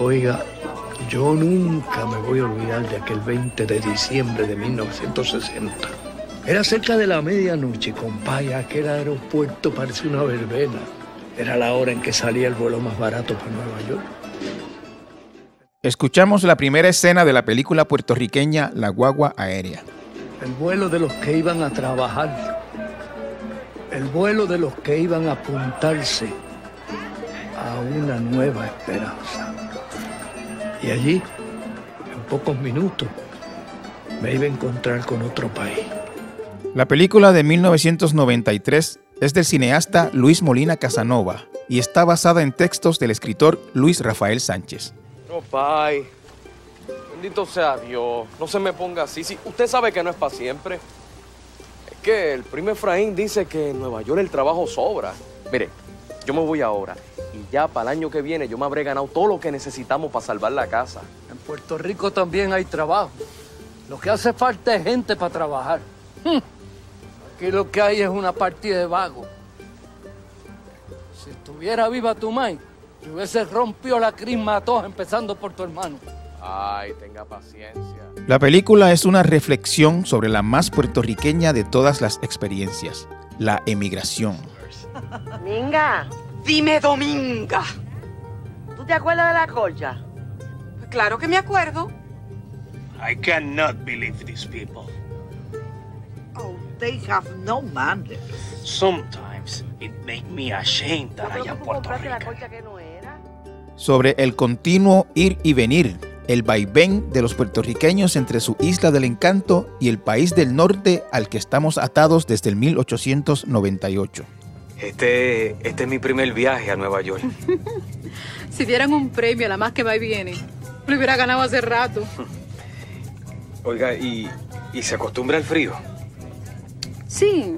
Oiga, yo nunca me voy a olvidar de aquel 20 de diciembre de 1960. Era cerca de la medianoche, compadre, aquel aeropuerto parecía una verbena. Era la hora en que salía el vuelo más barato para Nueva York. Escuchamos la primera escena de la película puertorriqueña La Guagua Aérea. El vuelo de los que iban a trabajar. El vuelo de los que iban a apuntarse a una nueva esperanza. Y allí, en pocos minutos, me iba a encontrar con otro país. La película de 1993 es del cineasta Luis Molina Casanova y está basada en textos del escritor Luis Rafael Sánchez. No, pai. Bendito sea Dios. No se me ponga así. Sí, usted sabe que no es para siempre. Es que el primer Efraín dice que en Nueva York el trabajo sobra. Mire, yo me voy ahora. Y ya para el año que viene yo me habré ganado todo lo que necesitamos para salvar la casa. En Puerto Rico también hay trabajo. Lo que hace falta es gente para trabajar. Hmm. Aquí lo que hay es una partida de vagos. Si estuviera viva tu mai, te hubiese rompido la crisma a todos, empezando por tu hermano. Ay, tenga paciencia. La película es una reflexión sobre la más puertorriqueña de todas las experiencias, la emigración. Minga, Dime, Dominga. ¿tú te acuerdas de la colcha? Claro que me acuerdo. I cannot believe these people. Oh, they have no manners. Sometimes it makes me ashamed that I am Puerto no era. Sobre el continuo ir y venir, el vaivén de los puertorriqueños entre su isla del encanto y el país del norte al que estamos atados desde el 1898. Este, este es mi primer viaje a Nueva York. Si dieran un premio a la más que va y viene, lo hubiera ganado hace rato. Oiga, ¿y, y se acostumbra al frío? Sí.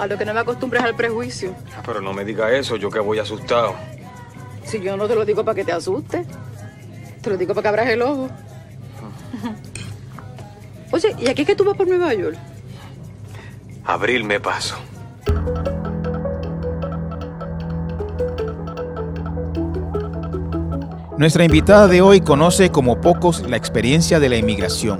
A lo que no me acostumbres al prejuicio. Ah, Pero no me diga eso, yo que voy asustado. Si yo no te lo digo para que te asustes, te lo digo para que abras el ojo. Oye, ¿y aquí es que tú vas por Nueva York? Abril me paso. Nuestra invitada de hoy conoce como pocos la experiencia de la inmigración.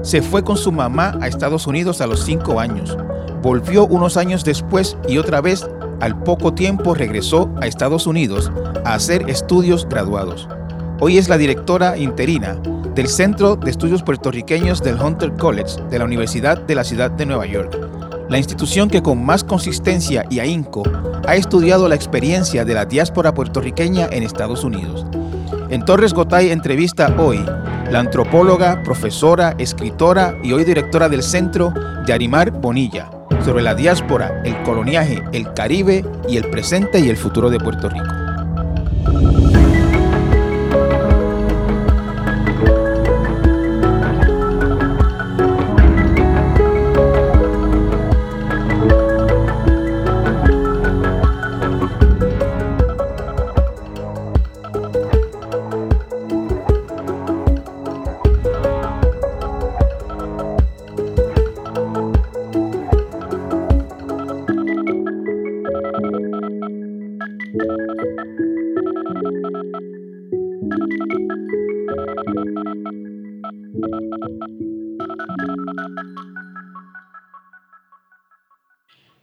Se fue con su mamá a Estados Unidos a los cinco años. Volvió unos años después y otra vez, al poco tiempo, regresó a Estados Unidos a hacer estudios graduados. Hoy es la directora interina del Centro de Estudios Puertorriqueños del Hunter College de la Universidad de la Ciudad de Nueva York, la institución que con más consistencia y ahínco ha estudiado la experiencia de la diáspora puertorriqueña en Estados Unidos. En Torres Gotay entrevista hoy la antropóloga, profesora, escritora y hoy directora del centro, Yarimar Bonilla, sobre la diáspora, el coloniaje, el Caribe y el presente y el futuro de Puerto Rico.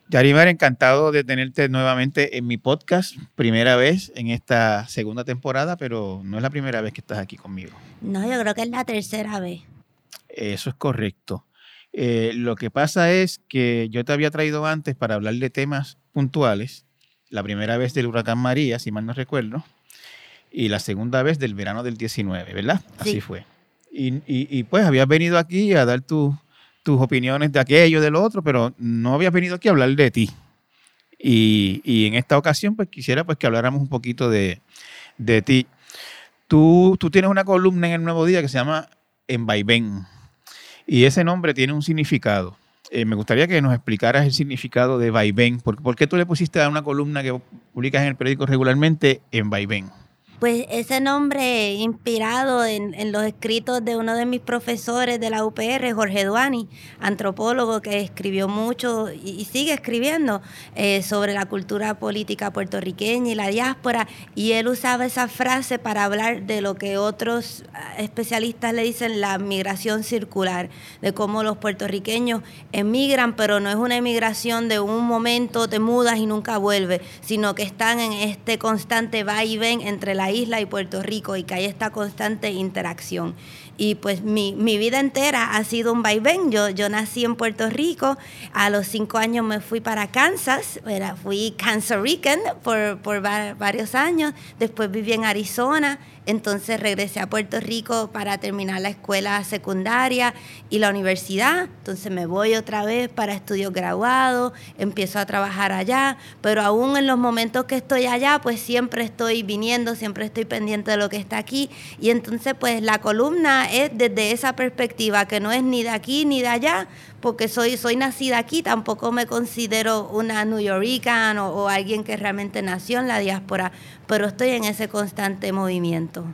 Yarimar, encantado de tenerte nuevamente en mi podcast, primera vez en esta segunda temporada, pero no es la primera vez que estás aquí conmigo. No, yo creo que es la tercera vez. Eso es correcto. Eh, lo que pasa es que yo te había traído antes para hablar de temas puntuales, la primera vez del huracán María, si mal no recuerdo, y la segunda vez del verano del 19, ¿verdad? Así Sí. fue. Y, y- y, pues habías venido aquí a dar tu- tus opiniones de aquello, de lo otro, pero no habías venido aquí a hablar de ti. Y, y en esta ocasión, pues quisiera pues, que habláramos un poquito de, de ti. Tú, tú tienes una columna en el Nuevo Día que se llama En Vaivén. Y ese nombre tiene un significado. Eh, me gustaría que nos explicaras el significado de vaivén. ¿Por, por qué tú le pusiste a una columna que publicas en el periódico regularmente en vaivén? Pues ese nombre inspirado en, los escritos de uno de mis profesores de la UPR, Jorge Duani, antropólogo que escribió mucho y, y sigue escribiendo eh, sobre la cultura política puertorriqueña y la diáspora, y él usaba esa frase para hablar de lo que otros ah, especialistas le dicen la migración circular, de cómo los puertorriqueños emigran, pero no es una emigración de un momento te mudas y nunca vuelves, sino que están en este constante va y ven entre la isla y Puerto Rico y que hay esta constante interacción. Y pues mi, mi vida entera ha sido un vaivén. Yo, yo nací en Puerto Rico, a los cinco años me fui para Kansas, fui Kansas por, por varios años, después viví en Arizona, entonces regresé a Puerto Rico para terminar la escuela secundaria y la universidad. Entonces me voy otra vez para estudios graduados, empiezo a trabajar allá, pero aún en los momentos que estoy allá, pues siempre estoy viniendo, siempre estoy pendiente de lo que está aquí. Y entonces pues la columna es desde esa perspectiva, que no es ni de aquí ni de allá, porque soy, soy nacida aquí, tampoco me considero una New Yorker o, o alguien que realmente nació en la diáspora, pero estoy en ese constante movimiento.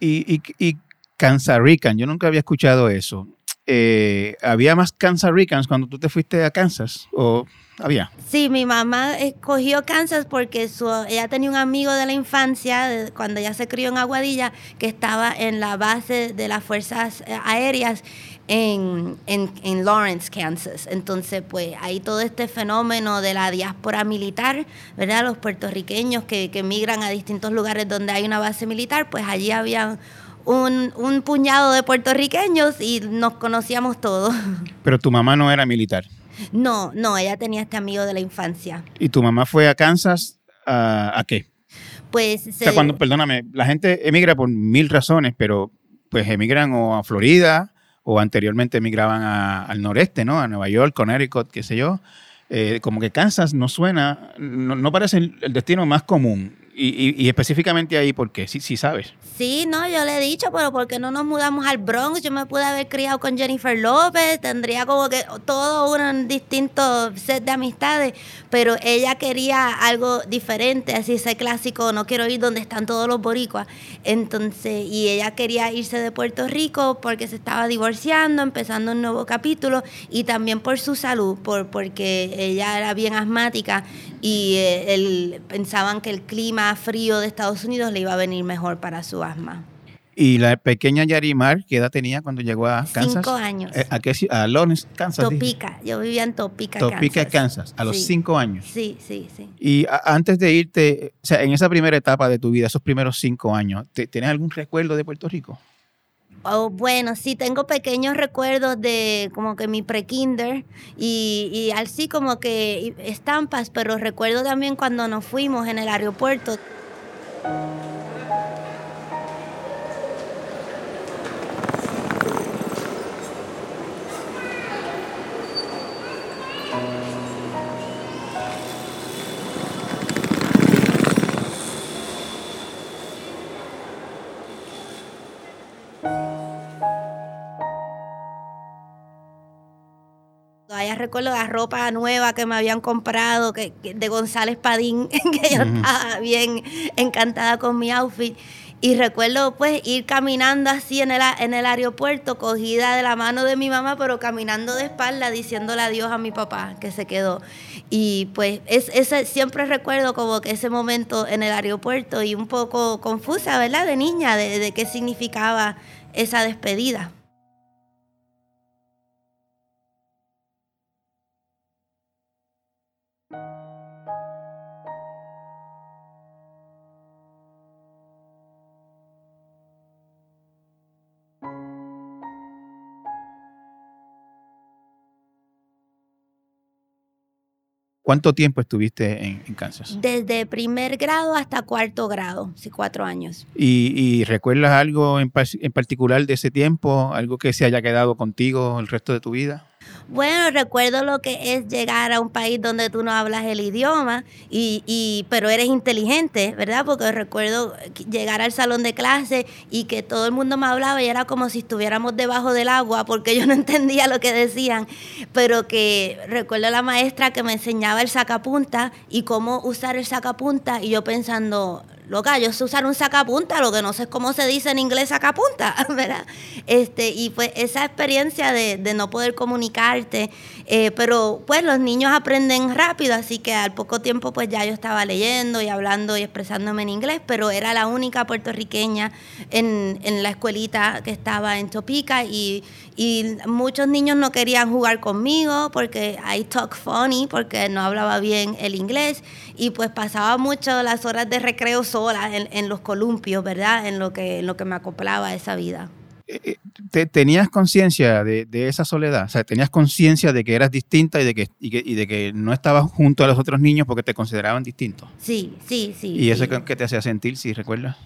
Y, y, y Kansas Rican, yo nunca había escuchado eso. Eh, ¿Había más Kansas Ricans cuando tú te fuiste a Kansas? ¿O había? Sí, mi mamá escogió Kansas porque su, ella tenía un amigo de la infancia, de, cuando ella se crió en Aguadilla, que estaba en la base de las fuerzas eh, aéreas en, en, en, Lawrence, Kansas. Entonces, pues hay todo este fenómeno de la diáspora militar, ¿verdad? Los puertorriqueños que, que migran a distintos lugares donde hay una base militar, pues allí había un, un puñado de puertorriqueños y nos conocíamos todos. Pero tu mamá no era militar. No, no, ella tenía este amigo de la infancia. ¿Y tu mamá fue a Kansas a, a qué? Pues... O sea, cuando, perdóname, la gente emigra por mil razones, pero pues emigran o a Florida o anteriormente emigraban a, al noreste, ¿no? A Nueva York, Connecticut, qué sé yo. Eh, como que Kansas no suena, no, parece el, destino más común. Y, y, específicamente ahí, ¿por qué? Sí, sí sabes. Sí, no, yo le he dicho, pero ¿por qué no nos mudamos al Bronx? Yo me pude haber criado con Jennifer López, tendría como que todo un distinto set de amistades, pero ella quería algo diferente, así ese clásico, no quiero ir donde están todos los boricuas. Entonces, y ella quería irse de Puerto Rico porque se estaba divorciando, empezando un nuevo capítulo, y también por su salud, por, porque ella era bien asmática y eh, él, pensaban que el clima frío de Estados Unidos le iba a venir mejor para su asma. ¿Y la pequeña Yarimar qué edad tenía cuando llegó a Kansas? Cinco años. ¿A qué A Lawrence, Kansas. Topeka. Yo vivía en Topeka, Topeka, Kansas. Kansas. A los sí. cinco años. Sí, sí, sí. Y antes de irte, o sea, en esa primera etapa de tu vida, esos primeros cinco años, ¿tienes algún recuerdo de Puerto Rico? Oh, bueno, sí, tengo pequeños recuerdos de como que mi pre-kinder y, y así como que estampas, pero recuerdo también cuando nos fuimos en el aeropuerto. Recuerdo la ropa nueva que me habían comprado que, que de González Padín, que yo estaba bien encantada con mi outfit. Y recuerdo pues ir caminando así en el, en el aeropuerto, cogida de la mano de mi mamá, pero caminando de espalda, diciéndole adiós a mi papá que se quedó. Y pues es, ese, siempre recuerdo como que ese momento en el aeropuerto y un poco confusa, ¿verdad? De niña, de, de qué significaba esa despedida. ¿Cuánto tiempo estuviste en, en, Kansas? Desde primer grado hasta cuarto grado, sí, cuatro años. ¿Y, y recuerdas algo en, en, particular de ese tiempo? ¿Algo que se haya quedado contigo el resto de tu vida? Bueno, recuerdo lo que es llegar a un país donde tú no hablas el idioma, y, y, pero eres inteligente, ¿verdad? Porque recuerdo llegar al salón de clase y que todo el mundo me hablaba y era como si estuviéramos debajo del agua porque yo no entendía lo que decían, pero que recuerdo a la maestra que me enseñaba el sacapunta y cómo usar el sacapunta y yo pensando, loca, yo sé usar un sacapunta, lo que no sé es cómo se dice en inglés sacapunta, ¿verdad? Este, y pues esa experiencia de, de no poder comunicarte, eh, pero pues los niños aprenden rápido, así que al poco tiempo pues ya yo estaba leyendo y hablando y expresándome en inglés, pero era la única puertorriqueña en, en la escuelita que estaba en Topica y, y muchos niños no querían jugar conmigo porque I talk funny, porque no hablaba bien el inglés y pues pasaba mucho las horas de recreo sola en, en los columpios, ¿verdad? En lo que, en lo que me acoplaba esa vida. Eh, te- ¿Tenías conciencia de, de esa soledad? O sea, ¿tenías conciencia de que eras distinta y de que, y, que, y de que no estabas junto a los otros niños porque te consideraban distinto? Sí, sí, sí. ¿Y eso sí. qué te hacía sentir, si recuerdas?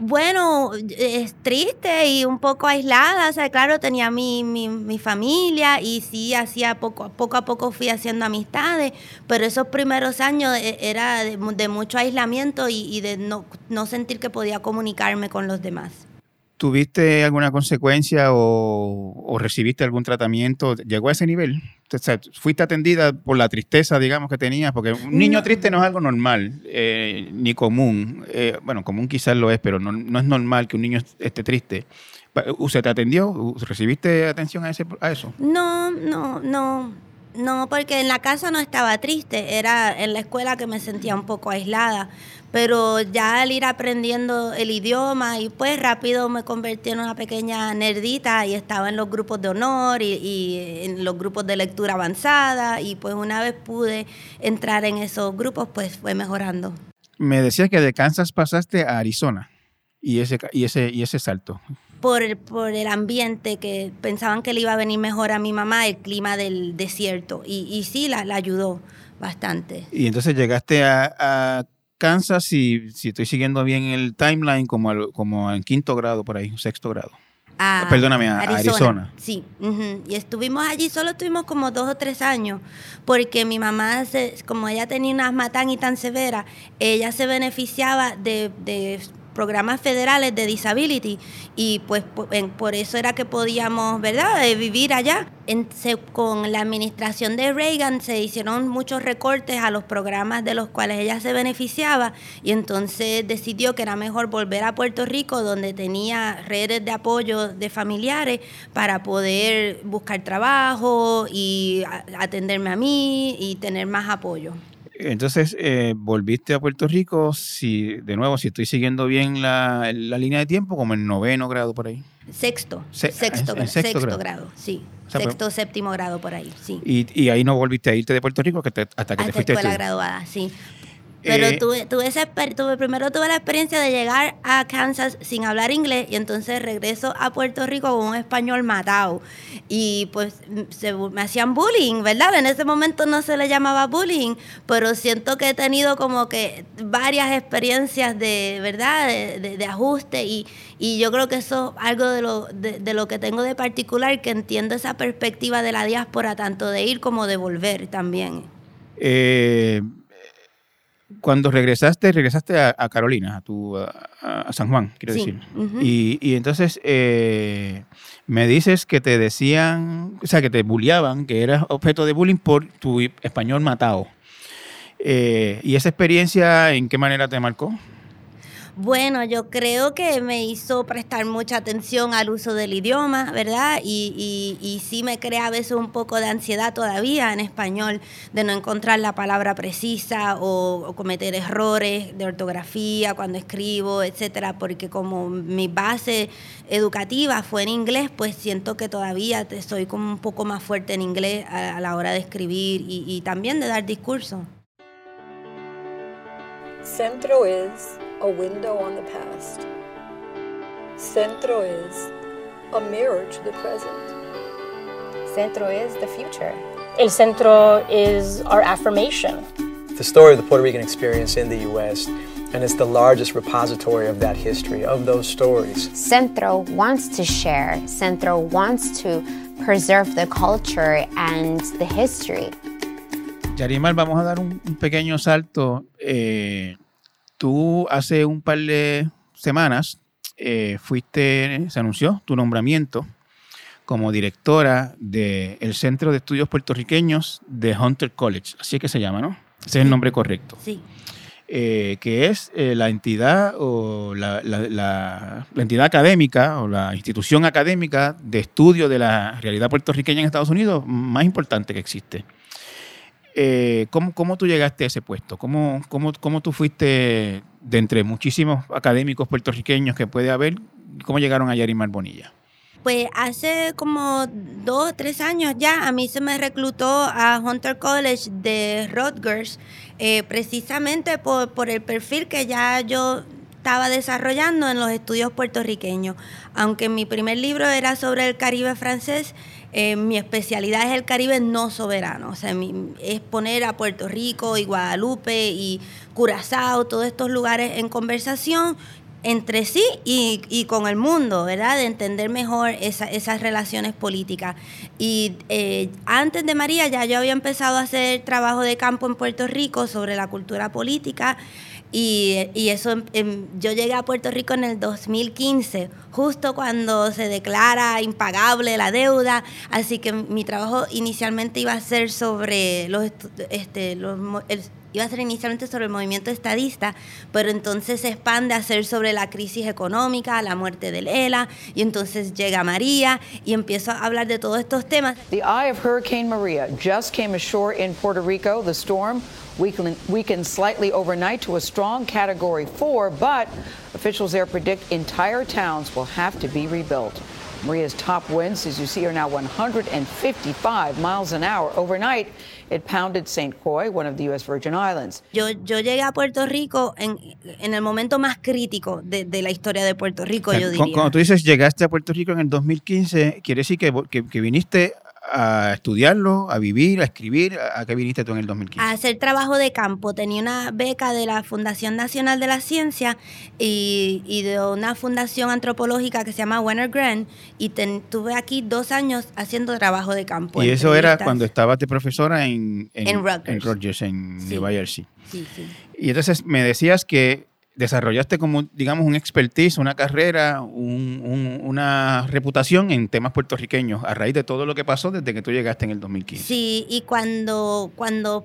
Bueno, es triste y un poco aislada, o sea, claro, tenía mi, mi, mi familia y sí, hacía poco, poco a poco fui haciendo amistades, pero esos primeros años eh, era de mucho aislamiento y, y de no, no sentir que podía comunicarme con los demás. ¿Tuviste alguna consecuencia o, o recibiste algún tratamiento? ¿Llegó a ese nivel? O sea, ¿Fuiste atendida por la tristeza, digamos, que tenías? Porque un niño triste no es algo normal eh, ni común. Eh, bueno, común quizás lo es, pero no, no es normal que un niño esté triste. ¿Se te atendió? ¿Recibiste atención a, ese, a eso? No, no, no, no, porque en la casa no estaba triste, era en la escuela que me sentía un poco aislada, pero ya al ir aprendiendo el idioma y pues rápido me convertí en una pequeña nerdita y estaba en los grupos de honor y, y en los grupos de lectura avanzada y pues una vez pude entrar en esos grupos pues fue mejorando. Me decías que de Kansas pasaste a Arizona y ese, y ese, y ese salto. Por el, por el ambiente que pensaban que le iba a venir mejor a mi mamá, el clima del desierto y, y sí, la, la ayudó bastante. Y entonces llegaste a, a Kansas, si, si estoy siguiendo bien el timeline, como, al- como en quinto grado por ahí, sexto grado. a Perdóname, a Arizona. Sí, y estuvimos allí, solo estuvimos como dos o tres años, porque mi mamá, se- como ella tenía una asma tan y tan severa, ella se beneficiaba de, de programas federales de disability y pues por eso era que podíamos, ¿verdad?, Eh, vivir allá. En- se- con la administración de Reagan se hicieron muchos recortes a los programas de los cuales ella se beneficiaba y entonces decidió que era mejor volver a Puerto Rico donde tenía redes de apoyo de familiares para poder buscar trabajo y atenderme a mí y tener más apoyo. Entonces, eh, volviste a Puerto Rico, si de nuevo, si estoy siguiendo bien la, la línea de tiempo, como en noveno grado por ahí. Sexto, Se- sexto, en- sexto sexto grado. grado. sí. O sea, pues sexto, séptimo grado por ahí, sí. Y, y ahí no volviste a irte de Puerto Rico que te- hasta que te Hasta fuiste a escuela graduada, sí. Pero Eh, tuve, tuve, esa tuve- primero tuve la experiencia de llegar a Kansas sin hablar inglés y entonces regreso a Puerto Rico con un español matado. Y pues se me hacían bullying, ¿verdad? En ese momento no se le llamaba bullying, pero siento que he tenido como que varias experiencias de, ¿verdad? De, de- de ajuste y, y yo creo que eso es algo de lo, de, de lo que tengo de particular, que entiendo esa perspectiva de la diáspora, tanto de ir como de volver también. Eh, cuando regresaste, regresaste a, a Carolina, a, tu, a, a San Juan, quiero Sí, decir. ujú. y, y entonces eh, me dices que te decían, o sea, que te bulliaban, que eras objeto de bullying por tu español matado. Eh, ¿Y esa experiencia en qué manera te marcó? Bueno, yo creo que me hizo prestar mucha atención al uso del idioma, ¿verdad? Y, y, y sí me crea a veces un poco de ansiedad todavía en español, de no encontrar la palabra precisa o, cometer errores de ortografía cuando escribo, etcétera, porque como mi base educativa fue en inglés, pues siento que todavía soy como un poco más fuerte en inglés a, la hora de escribir y, y también de dar discursos. Centro is a window on the past. Centro is a mirror to the present. Centro is the future. El centro is our affirmation. the story of the Puerto Rican experience in the U.S., and it's the largest repository of that history, of those stories. Centro wants to share. Centro wants to preserve the culture and the history. Yarimar, vamos a dar un, un pequeño salto. Eh, tú hace un par de semanas eh, fuiste, se anunció tu nombramiento como directora del Centro de Estudios Puertorriqueños de Hunter College. Así es que se llama, ¿no? Ese es el nombre correcto. Sí. eh, que es eh, la entidad o la, la- la- la entidad académica o la institución académica de estudio de la realidad puertorriqueña en Estados Unidos más importante que existe. Eh, ¿cómo, cómo tú llegaste a ese puesto? ¿Cómo, cómo, cómo tú fuiste de entre muchísimos académicos puertorriqueños que puede haber? ¿Cómo llegaron a Yarimar Bonilla? Pues hace como dos o tres años ya a mí se me reclutó a Hunter College de Rutgers eh, precisamente por, por el perfil que ya yo estaba desarrollando en los estudios puertorriqueños. Aunque mi primer libro era sobre el Caribe francés, eh, mi especialidad es el Caribe no soberano, o sea, mi- es poner a Puerto Rico y Guadalupe y Curazao, todos estos lugares en conversación entre sí y, y con el mundo, ¿verdad? De entender mejor esa- esas relaciones políticas. Y eh, antes de María ya yo había empezado a hacer trabajo de campo en Puerto Rico sobre la cultura política. Y, y eso, em- em, yo llegué a Puerto Rico en el 2015, justo cuando se declara impagable la deuda, así que mi trabajo inicialmente iba a ser sobre los, este, los el- iba a ser inicialmente sobre el movimiento estadista, pero entonces se expande a ser sobre la crisis económica, la muerte del ELA, y entonces llega María y empiezo a hablar de todos estos temas. The eye of Hurricane Maria just came ashore in Puerto Rico. The storm weakened, weakened slightly overnight to a strong Category 4, but officials there predict entire towns will have to be rebuilt. Maria's top winds, as you see, are now 155 miles an hour. Overnight, it pounded St. Croix, one of the U.S. Virgin Islands. Yo, yo llegué a Puerto Rico en, en el momento más crítico de, de la historia de Puerto Rico, yo diría. Cuando tú dices llegaste a Puerto Rico en el 2015, quiere decir que, que, que viniste a estudiarlo, a vivir, a escribir. ¿A qué viniste tú en el 2015? a hacer trabajo de campo. Tenía una beca de la Fundación Nacional de la Ciencia y, y de una fundación antropológica que se llama Wenner Grant y ten- tuve aquí dos años haciendo trabajo de campo. y eso era cuando estabas de profesora en, En Rutgers. en Rutgers, en Sí. Jersey. Sí, sí. Y entonces me decías que desarrollaste como, digamos, un expertise, una carrera, un- un- una reputación en temas puertorriqueños a raíz de todo lo que pasó desde que tú llegaste en el 2015. Sí, y cuando, cuando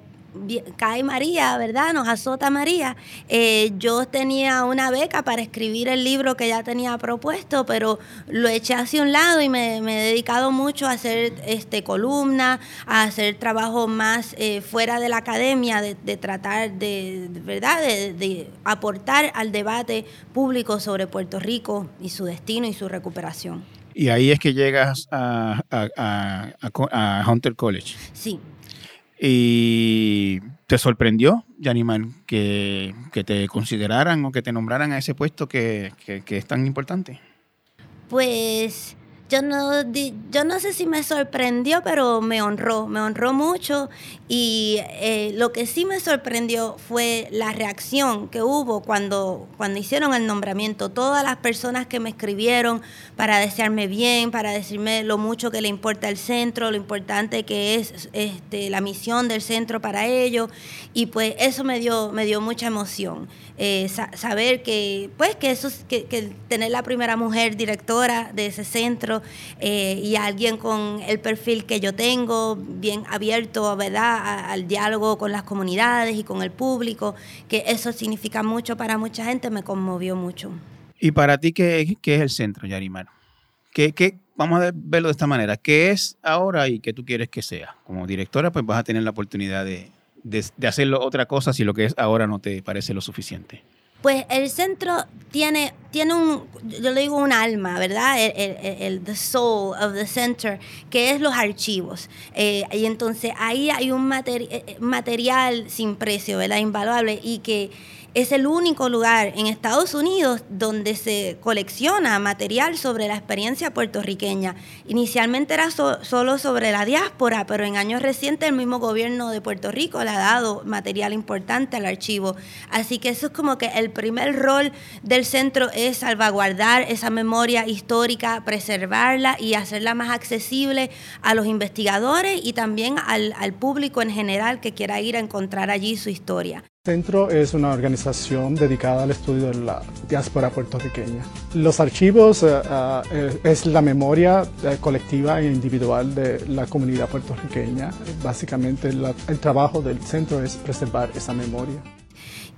cae María, ¿verdad? Nos azota María. eh, yo tenía una beca para escribir el libro que ya tenía propuesto, pero lo eché hacia un lado y me, me he dedicado mucho a hacer este, columna, a hacer trabajo más eh, fuera de la academia, de, de tratar de, ¿verdad? De, de aportar al debate público sobre Puerto Rico y su destino y su recuperación. Y ahí es que llegas a, a- a- a Hunter College. Sí. ¿Y te sorprendió, Yaniman, que, que te consideraran o que te nombraran a ese puesto que, que- que es tan importante? Pues yo no, yo no sé si me sorprendió, pero me honró, me honró mucho. Y eh, lo que sí me sorprendió fue la reacción que hubo cuando, cuando hicieron el nombramiento. Todas las personas que me escribieron para desearme bien, para decirme lo mucho que le importa el centro, lo importante que es este, la misión del centro para ellos. Y pues eso me dio, me dio mucha emoción. Eh, sa- saber que, pues, que eso, es- que, que tener la primera mujer directora de ese centro eh, y alguien con el perfil que yo tengo, bien abierto, ¿verdad?, al diálogo con las comunidades y con el público, que eso significa mucho para mucha gente, me conmovió mucho. ¿Y para ti qué, qué es el centro, Yarimar? ¿Qué, qué, vamos a verlo de esta manera. ¿Qué es ahora y qué tú quieres que sea? Como directora, pues vas a tener la oportunidad de, de, de hacerlo otra cosa si lo que es ahora no te parece lo suficiente. Pues el centro tiene, tiene un, yo le digo un alma, ¿verdad? El, el- el- the soul of the center, que es los archivos. Eh, y entonces ahí hay un materi- eh, material sin precio, ¿verdad? Invaluable y que es el único lugar en Estados Unidos donde se colecciona material sobre la experiencia puertorriqueña. Inicialmente era so- solo sobre la diáspora, pero en años recientes el mismo gobierno de Puerto Rico le ha dado material importante al archivo. Así que eso es como que el primer rol del centro es salvaguardar esa memoria histórica, preservarla y hacerla más accesible a los investigadores y también al, al público en general que quiera ir a encontrar allí su historia. Centro es una organización dedicada al estudio de la diáspora puertorriqueña. Los archivos eh, eh, es la memoria eh, colectiva e individual de la comunidad puertorriqueña. Básicamente la- el trabajo del centro es preservar esa memoria.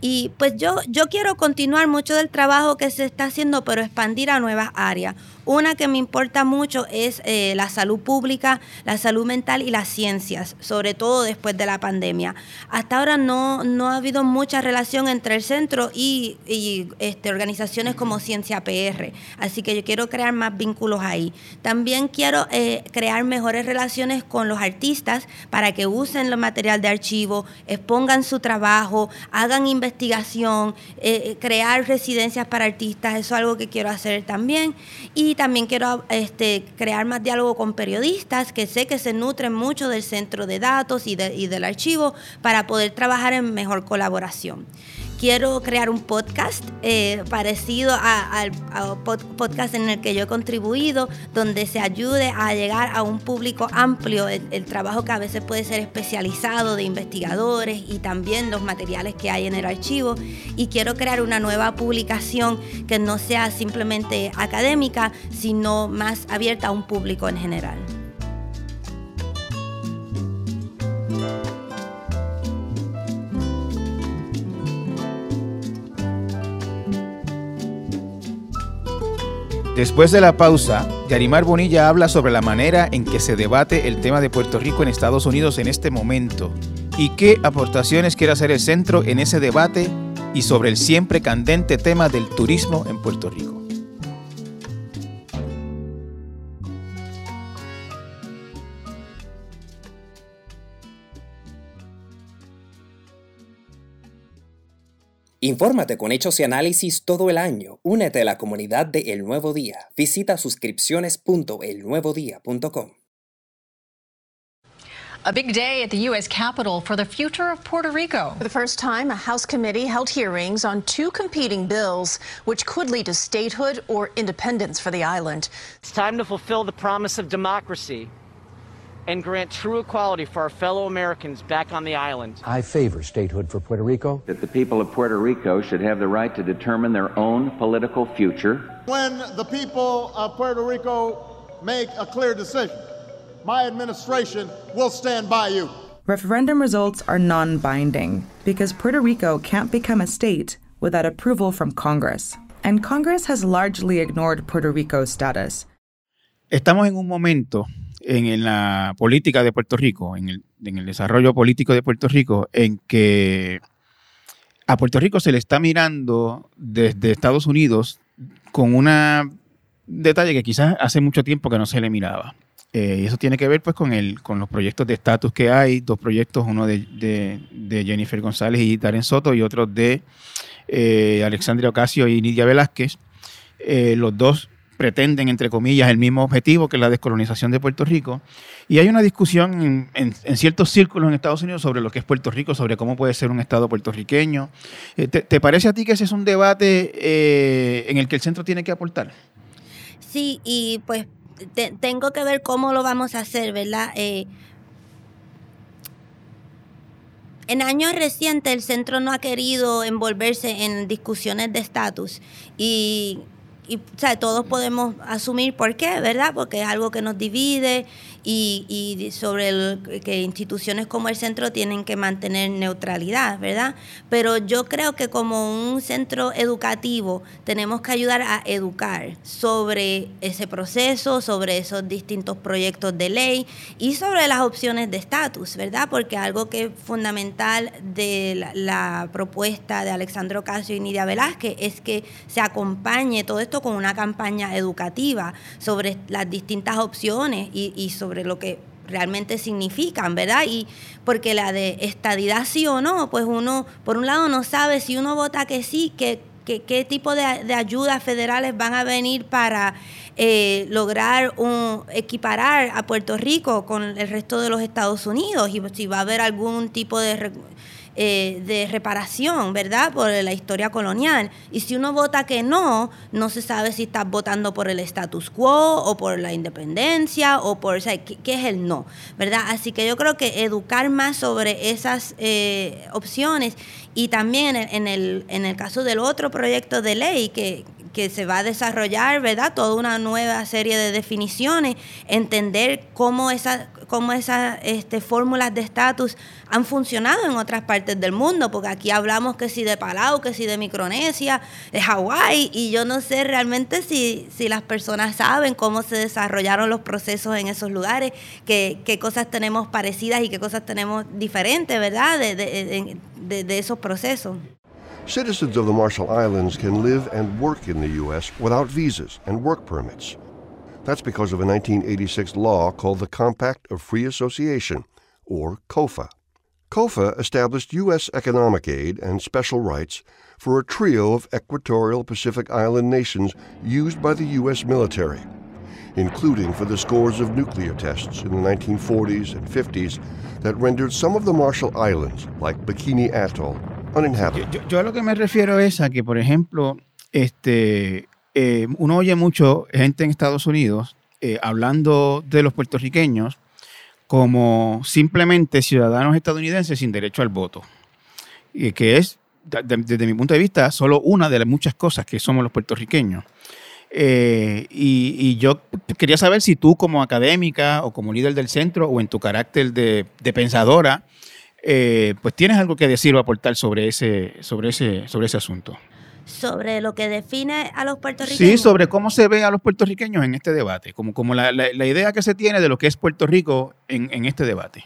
Y pues yo, yo quiero continuar mucho del trabajo que se está haciendo, pero expandir a nuevas áreas. Una que me importa mucho es eh, la salud pública, la salud mental y las ciencias, sobre todo después de la pandemia. Hasta ahora no, no ha habido mucha relación entre el centro y, y, este, organizaciones como Ciencia PR, así que yo quiero crear más vínculos ahí. También quiero eh, crear mejores relaciones con los artistas para que usen el material de archivo, expongan su trabajo, hagan investigación, eh, crear residencias para artistas, eso es algo que quiero hacer también. Y también quiero este, crear más diálogo con periodistas que sé que se nutren mucho del centro de datos y, de, y del archivo para poder trabajar en mejor colaboración quiero crear un podcast eh, parecido al podcast en el que yo he contribuido, donde se ayude a llegar a un público amplio, el, el, trabajo que a veces puede ser especializado de investigadores y también los materiales que hay en el archivo. Y quiero crear una nueva publicación que no sea simplemente académica, sino más abierta a un público en general. Después de la pausa, Yarimar Bonilla habla sobre la manera en que se debate el tema de Puerto Rico en Estados Unidos en este momento y qué aportaciones quiere hacer el centro en ese debate y sobre el siempre candente tema del turismo en Puerto Rico. Infórmate con hechos y análisis todo el año. Únete a la comunidad de El Nuevo Día. Visita suscripciones.elnuevodía.com. A big day at the U.S. Capitol for the future of Puerto Rico. For the first time, a House committee held hearings on two competing bills which could lead to statehood or independence for the island. It's time to fulfill the promise of democracy and grant true equality for our fellow Americans back on the island. I favor statehood for Puerto Rico. That the people of Puerto Rico should have the right to determine their own political future. When the people of Puerto Rico make a clear decision, my administration will stand by you. Referendum results are non binding because Puerto Rico can't become a state without approval from Congress. And Congress has largely ignored Puerto Rico's status. Estamos en un momento en, la política de Puerto Rico, en el, desarrollo político de Puerto Rico, en que a Puerto Rico se le está mirando desde Estados Unidos con un detalle que quizás hace mucho tiempo que no se le miraba. Eh, y eso tiene que ver pues con, el, con los proyectos de estatus que hay, dos proyectos, uno de Jennifer González y Darren Soto y otro de eh, Alexandria Ocasio y Nidia Velázquez. Eh, los dos pretenden, entre comillas, el mismo objetivo que la descolonización de Puerto Rico. Y hay una discusión en, ciertos círculos en Estados Unidos sobre lo que es Puerto Rico, sobre cómo puede ser un Estado puertorriqueño. Eh, ¿te, ¿te, parece a ti que ese es un debate eh, en el que el centro tiene que aportar? Sí, y pues te, tengo que ver cómo lo vamos a hacer, ¿verdad? Eh, en años recientes el centro no ha querido envolverse en discusiones de estatus y y todos podemos asumir por qué, ¿verdad? Porque es algo que nos divide y, y sobre el, que instituciones como el centro tienen que mantener neutralidad, ¿verdad? Pero yo creo que como un centro educativo tenemos que ayudar a educar sobre ese proceso, sobre esos distintos proyectos de ley y sobre las opciones de estatus, ¿verdad? Porque algo que es fundamental de la, la propuesta de Alexandro Casio y Nidia Velázquez es que se acompañe todo esto con una campaña educativa sobre las distintas opciones y, y sobre lo que realmente significan, ¿verdad? Y porque la de estadidad sí o no, pues uno, por un lado, no sabe si uno vota que sí, que, qué tipo de, de, ayudas federales van a venir para eh, lograr equiparar a Puerto Rico con el resto de los Estados Unidos y si va a haber algún tipo de eh, de reparación, ¿verdad? Por la historia colonial. Y si uno vota que no, no se sabe si estás votando por el status quo o por la independencia o por, o ¿qué, ¿qué, es el no? ¿Verdad? Así que yo creo que educar más sobre esas eh, opciones y también en el, en el caso del otro proyecto de ley que, que se va a desarrollar, ¿verdad? Toda una nueva serie de definiciones, entender cómo esa, cómo esas este, fórmulas de estatus han funcionado en otras partes del mundo, porque aquí hablamos que si de Palau, que si de Micronesia, de Hawái, y yo no sé realmente si, si las personas saben cómo se desarrollaron los procesos en esos lugares, qué, qué cosas tenemos parecidas y qué cosas tenemos diferentes, ¿verdad? De, de, de, de esos procesos. Citizens of the Marshall Islands can live and work in the U.S. without visas and work permits. That's because of a 1986 law called the Compact of Free Association, or COFA. COFA established U.S. economic aid and special rights for a trio of equatorial Pacific Island nations used by the U.S. military, including for the scores of nuclear tests in the 1940s and 50s that rendered some of the Marshall Islands, like Bikini Atoll, uninhabitable. Yo, yo a lo que me refiero es a que, por ejemplo, este, eh, uno oye mucho gente en Estados Unidos eh, hablando de los puertorriqueños como simplemente ciudadanos estadounidenses sin derecho al voto, y que es, de- de- desde mi punto de vista, solo una de las muchas cosas que somos los puertorriqueños. Eh, y, y yo quería saber si tú como académica o como líder del centro o en tu carácter de, de pensadora, eh, pues tienes algo que decir o aportar sobre ese, sobre ese, sobre ese asunto. Sobre lo que define a los puertorriqueños. Sí, sobre cómo se ve a los puertorriqueños en este debate, como, como la, la- la idea que se tiene de lo que es Puerto Rico en, en este debate.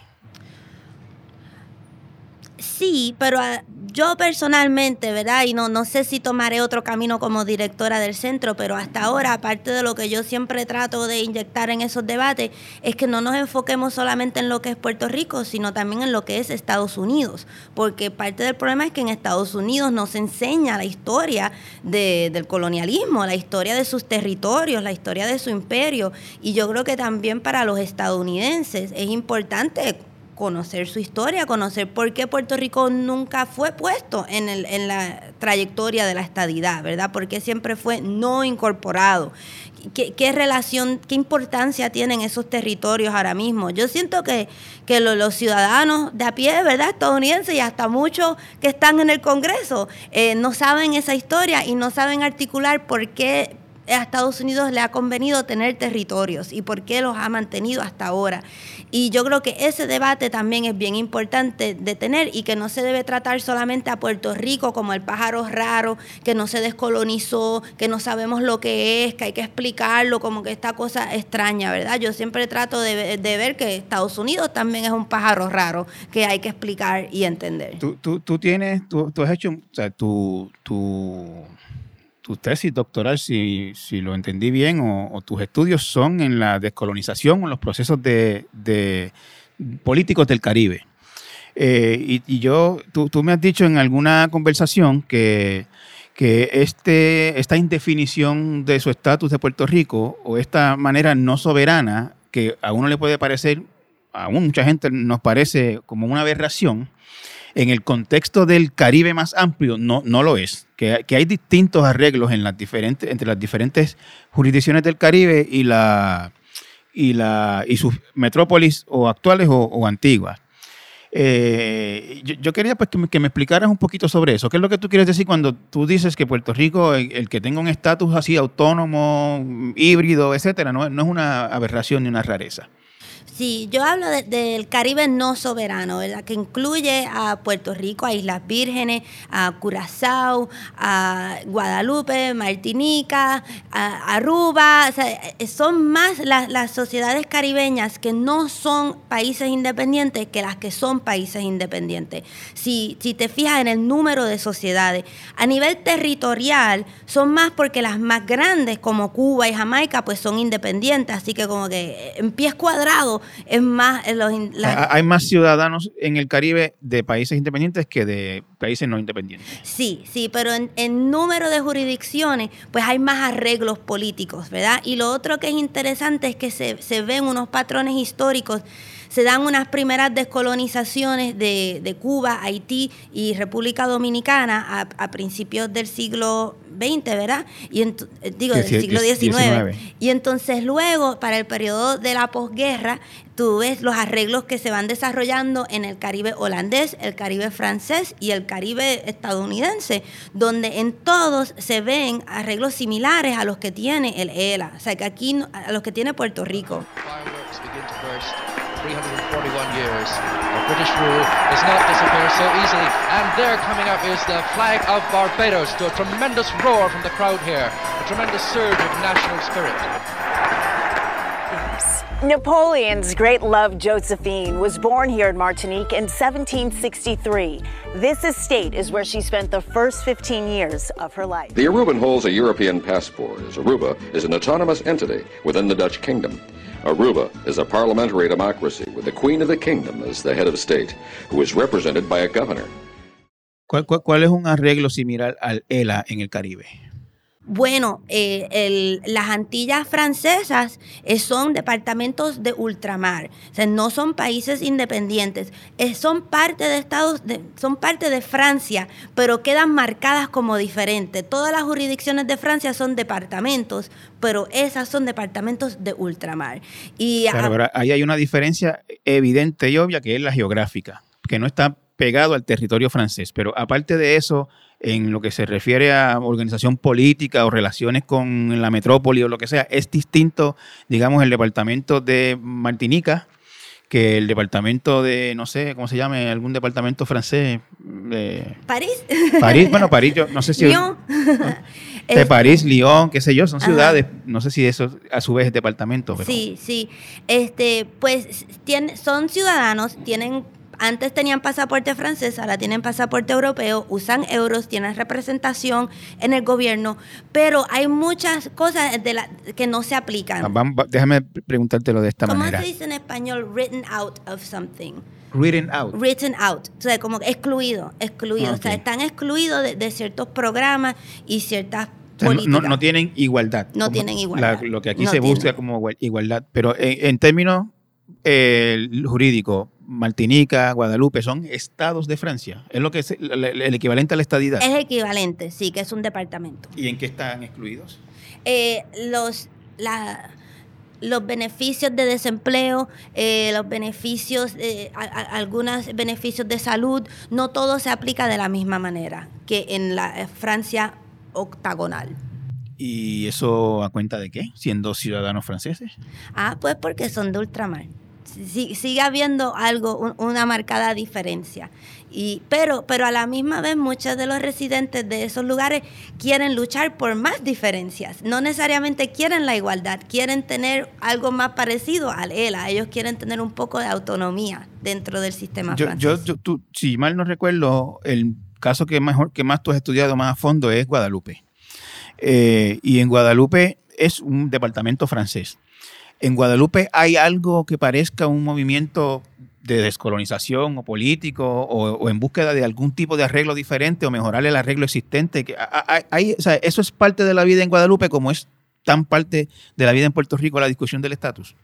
Sí, pero ah, yo personalmente, ¿verdad? Y no, no sé si tomaré otro camino como directora del centro, pero hasta ahora, aparte de lo que yo siempre trato de inyectar en esos debates, es que no nos enfoquemos solamente en lo que es Puerto Rico, sino también en lo que es Estados Unidos. Porque parte del problema es que en Estados Unidos nos enseña la historia de- del colonialismo, la historia de sus territorios, la historia de su imperio. Y yo creo que también para los estadounidenses es importante conocer su historia, conocer por qué Puerto Rico nunca fue puesto en, el, en la trayectoria de la estadidad, ¿verdad? Porque siempre fue no incorporado. ¿Qué, qué relación, qué importancia tienen esos territorios ahora mismo? Yo siento que, que lo- los ciudadanos de a pie, ¿verdad? Estadounidenses y hasta muchos que están en el Congreso eh, no saben esa historia y no saben articular por qué a Estados Unidos le ha convenido tener territorios y por qué los ha mantenido hasta ahora. Y yo creo que ese debate también es bien importante de tener y que no se debe tratar solamente a Puerto Rico como el pájaro raro, que no se descolonizó, que no sabemos lo que es, que hay que explicarlo como que esta cosa extraña, ¿verdad? Yo siempre trato de, de ver que Estados Unidos también es un pájaro raro que hay que explicar y entender. Tú, tú, tú tienes, tú, has hecho, o sea, tu, tu tesis doctoral, si, lo entendí bien, o, tus estudios son en la descolonización o en los procesos de, políticos del Caribe. Eh, y, yo, tú, tú me has dicho en alguna conversación que, que este, esta indefinición de su estatus de Puerto Rico o esta manera no soberana que a uno le puede parecer, a mucha gente nos parece como una aberración, en el contexto del Caribe más amplio no, no lo es. Que, hay distintos arreglos entre las diferentes jurisdicciones del Caribe y, la, y, la, y sus metrópolis o actuales o, antiguas. Eh, yo, quería pues, que, me, explicaras un poquito sobre eso. ¿Qué es lo que tú quieres decir cuando tú dices que Puerto Rico, el, que tenga un estatus así autónomo, híbrido, etcétera, no es una aberración ni una rareza? Sí, yo hablo de- del Caribe no soberano, ¿verdad? Que incluye a Puerto Rico, a Islas Vírgenes, a Curazao, a Guadalupe, Martinica, a Aruba. O sea, eh, son más las, las sociedades caribeñas que no son países independientes que las que son países independientes. Si, si te fijas en el número de sociedades, a nivel territorial son más porque las más grandes como Cuba y Jamaica pues son independientes, así que como que eh, en pies cuadrados es más eh, los las- Hay más ciudadanos en el Caribe de países independientes que de países no independientes. Sí, sí, pero en, en número de jurisdicciones, pues hay más arreglos políticos, ¿verdad? Y lo otro que es interesante es que se, se ven unos patrones históricos. Se dan unas primeras descolonizaciones de, de Cuba, Haití y República Dominicana a, a principios del siglo XX, ¿verdad? Y ent- eh, digo, del siglo XIX. 19. Y entonces luego, para el periodo de la posguerra, tú ves los arreglos que se van desarrollando en el Caribe holandés, el Caribe francés y el Caribe estadounidense, donde en todos se ven arreglos similares a los que tiene el ELA, o sea, que aquí no- a los que tiene Puerto Rico. 341 years of British rule does not disappear so easily. And there coming up is the flag of Barbados to a tremendous roar from the crowd here, a tremendous surge of national spirit. Napoleon's great love, Josephine, was born here in Martinique in 1763. This estate is where she spent the first 15 years of her life. The Aruban holds a European passport, as Aruba is an autonomous entity within the Dutch kingdom. Aruba is a parliamentary democracy with the Queen of the Kingdom as the head of state, who is represented by a governor. ¿Cuál, cuál, cuál es un arreglo similar al ELA en el Caribe? Bueno, eh, el- las Antillas francesas eh, son departamentos de ultramar, o sea, no son países independientes, eh, son parte de Estados, de- son parte de Francia, pero quedan marcadas como diferentes. Todas las jurisdicciones de Francia son departamentos, pero esas son departamentos de ultramar. Y Claro, a- pero ahí hay una diferencia evidente y obvia que es la geográfica, que no está pegado al territorio francés. Pero aparte de eso, en lo que se refiere a organización política o relaciones con la metrópoli o lo que sea, es distinto, digamos, el departamento de Martinica que el departamento de, no sé, ¿cómo se llama? Algún departamento francés. de París. París, bueno, París, yo no sé si... Lyon. De París, Lyon, qué sé yo, son Ajá. ciudades, no sé si eso a su vez es departamento. Pero Sí, sí. Este, pues tiene, son ciudadanos, tienen antes tenían pasaporte francés, ahora tienen pasaporte europeo, usan euros, tienen representación en el gobierno, pero hay muchas cosas de la, que no se aplican. Ah, vamos, déjame preguntártelo de esta ¿Cómo manera. se dice en español written out of something? Written out. Written out, o sea, como excluido, excluido, Ah, o sea, están excluidos de, de ciertos programas y ciertas O sea, no- políticas. no, no tienen igualdad. No Como tienen la- igualdad. lo que aquí No se busca tienen. como igual- igualdad. Pero en, en términos eh, jurídicos, Martinica, Guadalupe son estados de Francia. Es lo que es el, equivalente a la estadidad. Es equivalente, sí, que es un departamento. ¿Y en qué están excluidos? eh, los, la- los beneficios de desempleo, eh, los beneficios, eh, a- a- algunos beneficios de salud, no todo se aplica de la misma manera que en la eh, Francia octagonal. ¿Y eso a cuenta de qué? Siendo ciudadanos franceses. Ah, pues porque son de ultramar. Sí- sigue habiendo algo, un- una marcada diferencia. Y, pero, pero a la misma vez muchos de los residentes de esos lugares quieren luchar por más diferencias. No necesariamente quieren la igualdad, quieren tener algo más parecido al ELA. Ellos quieren tener un poco de autonomía dentro del sistema Yo, francés. yo, yo- tú- si mal no recuerdo, el caso que, mejor, que más tú has estudiado más a fondo es Guadalupe. Eh, y en Guadalupe es un departamento francés. En Guadalupe hay algo que parezca un movimiento de descolonización o político o, o en búsqueda de algún tipo de arreglo diferente o mejorar el arreglo existente. Que, hay- o sea, eso es parte de la vida en Guadalupe como es tan parte de la vida en Puerto Rico la discusión del estatus.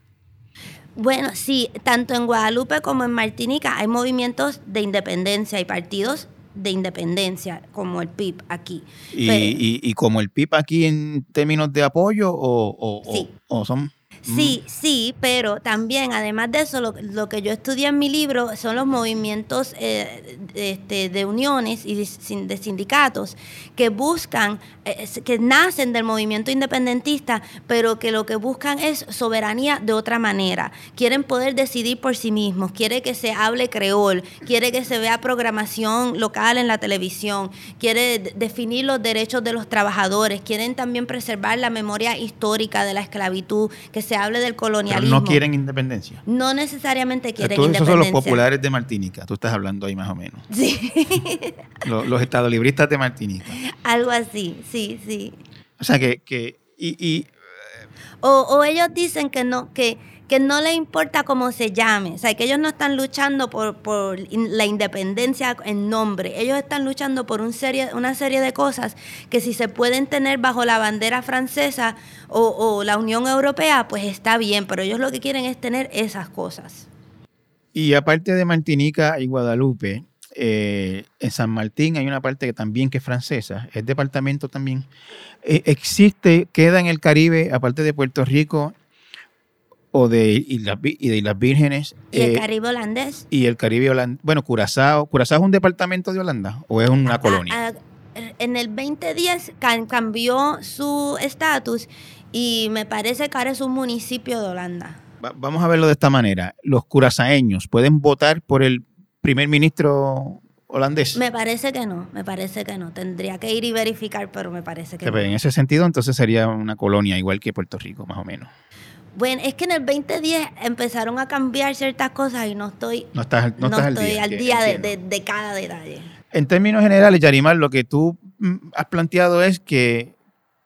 Bueno, sí, tanto en Guadalupe como en Martinica hay movimientos de independencia y partidos de independencia, como el PIB aquí. Y, Pero- y- y como el PIB aquí en términos de apoyo o, o- o- Sí. o son... Sí, sí, pero también, además de eso, lo, lo que yo estudié en mi libro son los movimientos eh, de, este, de uniones y de, de sindicatos que buscan, eh, que nacen del movimiento independentista, pero que lo que buscan es soberanía de otra manera. Quieren poder decidir por sí mismos, quiere que se hable creol, quiere que se vea programación local en la televisión, quiere de- definir los derechos de los trabajadores, quieren también preservar la memoria histórica de la esclavitud, que se hable del Pero colonialismo. no quieren independencia. No necesariamente quieren tú- esos son los independencia. populares de Martinica. Tú estás hablando ahí más o menos. Sí, Los, los estadolibristas de Martinica. algo así, sí, sí. O sea, que... que y, y- O, o ellos dicen que no, que, que no les importa cómo se llame, o sea, que ellos no están luchando por, la independencia en nombre, ellos están luchando por una serie de cosas que si se pueden tener bajo la bandera francesa o, o la Unión Europea, pues está bien, pero ellos lo que quieren es tener esas cosas. y aparte de Martinica y Guadalupe, eh, en San Martín hay una parte que también que es francesa, es departamento también. Eh, existe, queda en el Caribe, aparte de Puerto Rico o de y de Islas Vírgenes. Y el eh, Caribe holandés. y el Caribe holandés. Bueno, Curazao. ¿Curazao es un departamento de Holanda o es una colonia? Ah, en el 2010 can- cambió su estatus y me parece que ahora es un municipio de Holanda. vamos a verlo de esta manera. Los curazaeños pueden votar por el primer ministro holandés. Me parece que no, me parece que no. Tendría que ir y verificar, pero me parece que no. En ese sentido, entonces sería una colonia igual que Puerto Rico, más o menos. Bueno, es que en el 2010 empezaron a cambiar ciertas cosas y no estoy, no estás, no estoy al día, al día de, de, cada detalle. En términos generales, Yarimar, lo que tú mm, has planteado es que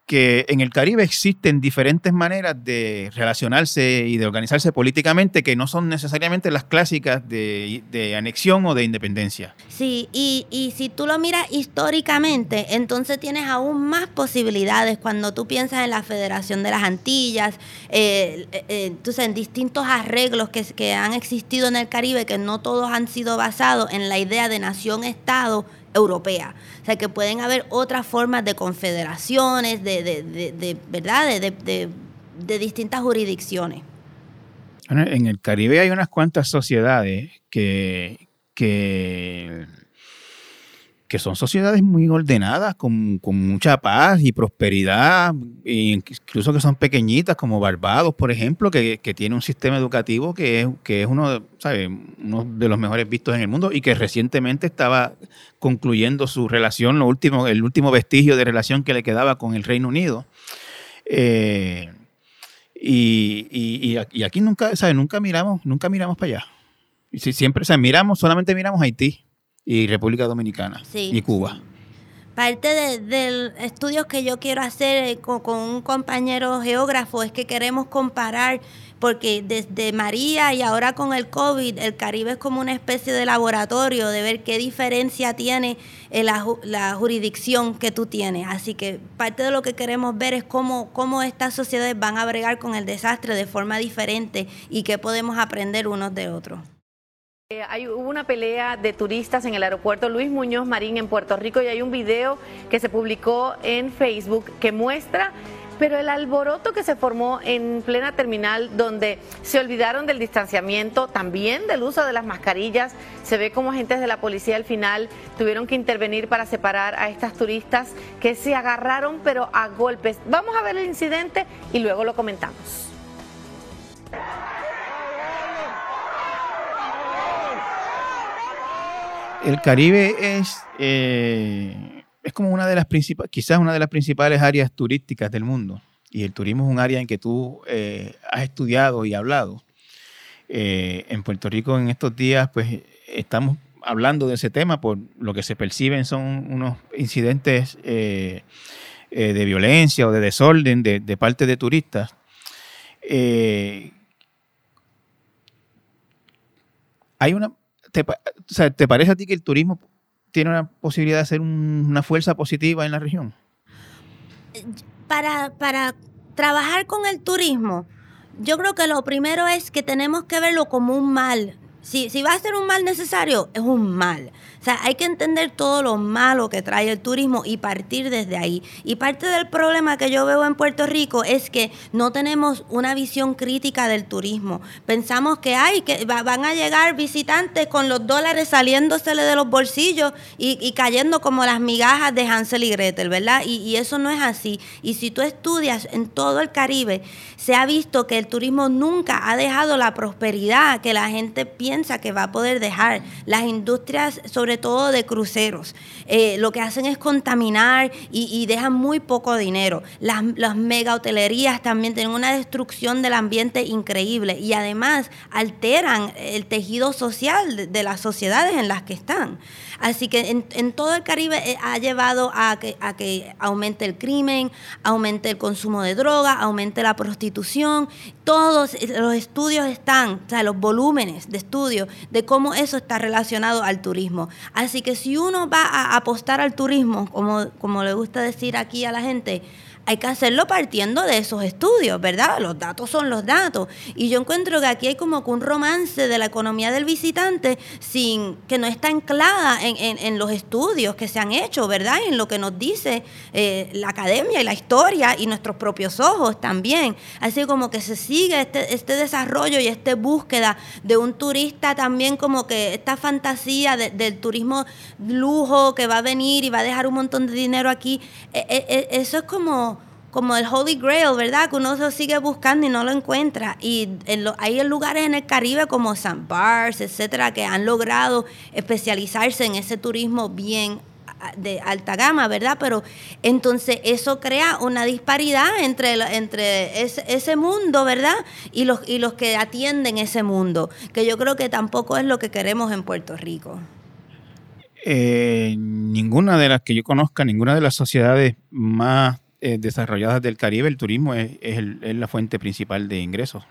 que en el Caribe existen diferentes maneras de relacionarse y de organizarse políticamente que no son necesariamente las clásicas de, anexión o de independencia. Sí, y, y, si tú lo miras históricamente, entonces tienes aún más posibilidades cuando tú piensas en la Federación de las Antillas, eh, eh, entonces en distintos arreglos que, que han existido en el Caribe, que no todos han sido basados en la idea de nación-estado europea. O sea, que pueden haber otras formas de confederaciones, de, de, de, ¿verdad? De, de, distintas jurisdicciones. En el Caribe hay unas cuantas sociedades que, que que son sociedades muy ordenadas, con, mucha paz y prosperidad, e incluso que son pequeñitas, como Barbados, por ejemplo, que, tiene un sistema educativo que es, que es uno, uno de los mejores vistos en el mundo y que recientemente estaba concluyendo su relación, lo último, el último vestigio de relación que le quedaba con el Reino Unido. Eh, y, aquí nunca, nunca miramos, nunca miramos para allá. Y si siempre, o miramos, solamente miramos Haití y República Dominicana y Cuba. Parte de, del estudios que yo quiero hacer eh, con, un compañero geógrafo es que queremos comparar, porque desde María y ahora con el COVID, el Caribe es como una especie de laboratorio de ver qué diferencia tiene eh, la, la, jurisdicción que tú tienes. Así que parte de lo que queremos ver es cómo, cómo estas sociedades van a bregar con el desastre de forma diferente y qué podemos aprender unos de otros. Eh, hay, hubo una pelea de turistas en el aeropuerto Luis Muñoz Marín en Puerto Rico y hay un video que se publicó en Facebook que muestra pero el alboroto que se formó en plena terminal donde se olvidaron del distanciamiento, también del uso de las mascarillas, se ve como agentes de la policía al final tuvieron que intervenir para separar a estas turistas que se agarraron pero a golpes. Vamos a ver el incidente y luego lo comentamos. El Caribe es, eh, es como una de las principales, quizás una de las principales áreas turísticas del mundo. Y el turismo es un área en que tú eh, has estudiado y hablado. Eh, en Puerto Rico en estos días, pues estamos hablando de ese tema por lo que se perciben son unos incidentes de violencia o de desorden de, de parte de turistas. hay una, ¿te, parece a ti que el turismo tiene una posibilidad de ser una fuerza positiva en la región? Para, para trabajar con el turismo, yo creo que lo primero es que tenemos que verlo como un mal. Si, si va a ser un mal necesario, es un mal. O sea, hay que entender todo lo malo que trae el turismo y partir desde ahí. Y parte del problema que yo veo en Puerto Rico es que no tenemos una visión crítica del turismo. Pensamos que hay, que van a llegar visitantes con los dólares saliéndosele de los bolsillos y, cayendo como las migajas de Hansel y Gretel, ¿verdad? Y, y eso no es así. Y si tú estudias en todo el Caribe, se ha visto que el turismo nunca ha dejado la prosperidad que la gente piensa que va a poder dejar. Las industrias, sobre todo de cruceros. Eh, lo que hacen es contaminar y, dejan muy poco dinero. Las, las mega hotelerías también tienen una destrucción del ambiente increíble y además alteran el tejido social de, las sociedades en las que están. Así que en, todo el Caribe eh, ha llevado a que, a que aumente el crimen, aumente el consumo de droga, aumente la prostitución. Todos los estudios están, o sea, los volúmenes de estudios de cómo eso está relacionado al turismo. Así que si uno va a apostar al turismo, como, como le gusta decir aquí a la gente, hay que hacerlo partiendo de esos estudios, ¿verdad? Los datos son los datos. Y yo encuentro que aquí hay como que un romance de la economía del visitante sin que no está anclada en, los estudios que se han hecho, ¿verdad? En lo que nos dice eh, la academia y la historia y nuestros propios ojos también. Así como que se sigue este, este desarrollo y esta búsqueda de un turista también como que esta fantasía del turismo lujo que va a venir y va a dejar un montón de dinero aquí. E, e, e, eso es como como el Holy Grail, ¿verdad? Que uno se sigue buscando y no lo encuentra. Y en lo, hay lugares en el Caribe como San Bars, etcétera, que han logrado especializarse en ese turismo bien de alta gama, ¿verdad? Pero entonces eso crea una disparidad entre, entre ese, ese, mundo, ¿verdad? Y los, y los que atienden ese mundo, que yo creo que tampoco es lo que queremos en Puerto Rico. Eh, ninguna de las que yo conozca, ninguna de las sociedades más eh, desarrolladas del Caribe, el turismo es, la fuente principal de ingresos.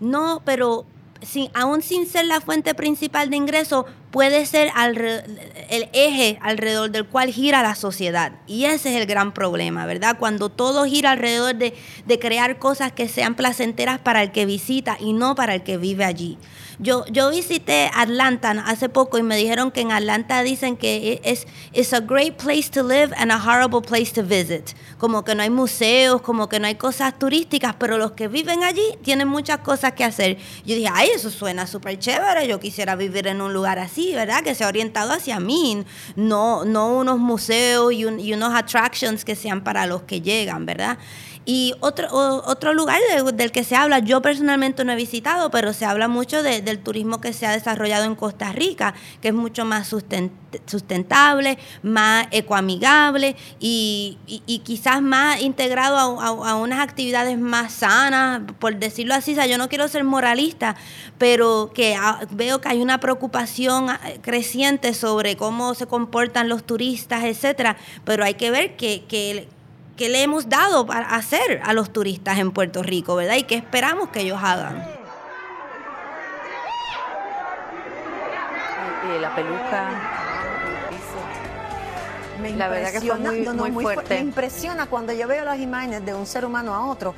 No, pero sin, aún sin ser la fuente principal de ingreso, puede ser el eje alrededor del cual gira la sociedad. Y ese es el gran problema, ¿verdad? Cuando todo gira alrededor de, de crear cosas que sean placenteras para el que visita y no para el que vive allí. Yo, yo visité Atlanta hace poco y me dijeron que en Atlanta dicen que es it's a great place to live and a horrible place to visit. Como que no hay museos, como que no hay cosas turísticas, pero los que viven allí tienen muchas cosas que hacer. Yo dije, ay, eso suena súper chévere, yo quisiera vivir en un lugar así, ¿verdad? Que sea orientado hacia mí, no, no unos museos y, y unos attractions que sean para los que llegan, ¿verdad? Y otro, otro lugar del que se habla, yo personalmente no he visitado, pero se habla mucho del turismo que se ha desarrollado en Costa Rica, que es mucho más sustentable, más ecoamigable y, y, quizás más integrado a, unas actividades más sanas, por decirlo así. O sea, yo no quiero ser moralista, pero que veo que hay una preocupación ah, creciente sobre cómo se comportan los turistas, etcétera, pero hay que ver que, que que le hemos dado para hacer a los turistas en Puerto Rico, ¿verdad? Y qué esperamos que ellos hagan. La peluca me la verdad que fue muy, fuerte. Me impresiona cuando yo veo las imágenes de un ser humano a otro,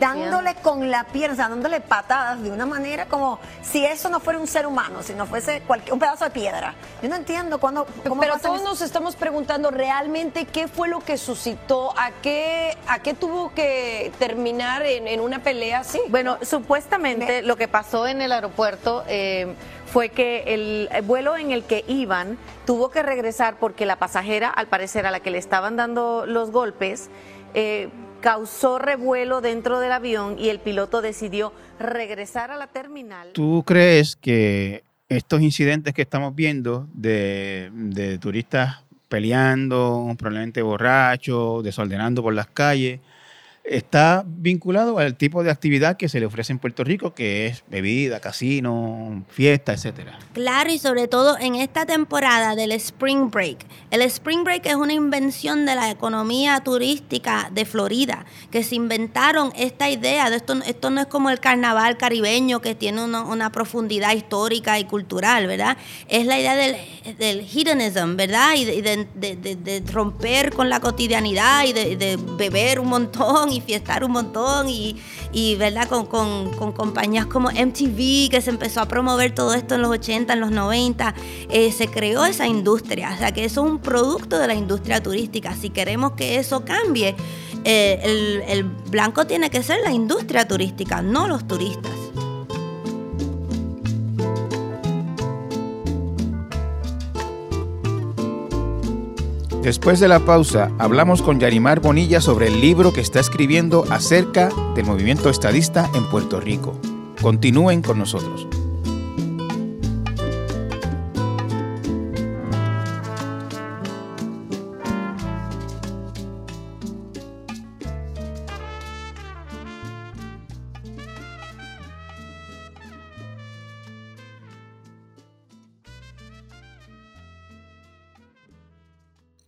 dándole con la pierna, dándole patadas de una manera como si eso no fuera un ser humano, si no fuese cualquier, un pedazo de piedra. Yo no entiendo cuándo. Pero todos nos estamos preguntando realmente qué fue lo que suscitó, a qué, a qué tuvo que terminar en, una pelea así. Bueno, supuestamente lo que pasó en el aeropuerto. Eh, fue que el vuelo en el que iban tuvo que regresar porque la pasajera, al parecer a la que le estaban dando los golpes, eh, causó revuelo dentro del avión y el piloto decidió regresar a la terminal. ¿Tú crees que estos incidentes que estamos viendo de, de turistas peleando, probablemente borrachos, desordenando por las calles, está vinculado al tipo de actividad que se le ofrece en Puerto Rico, que es bebida, casino, fiesta, etcétera. Claro, y sobre todo en esta temporada del Spring Break. El Spring Break es una invención de la economía turística de Florida, que se inventaron esta idea de esto, esto no es como el carnaval caribeño que tiene una, profundidad histórica y cultural, ¿verdad? Es la idea del, del hedonism, ¿verdad? Y, de, de, romper con la cotidianidad y de beber un montón y fiestar un montón y, y ¿verdad? Con, con, compañías como MTV que se empezó a promover todo esto en los 80, en los 90, eh, se creó esa industria, o sea que eso es un producto de la industria turística. Si queremos que eso cambie, eh, el, el blanco tiene que ser la industria turística, no los turistas. Después de la pausa, hablamos con Yarimar Bonilla sobre el libro que está escribiendo acerca del movimiento estadista en Puerto Rico. Continúen con nosotros.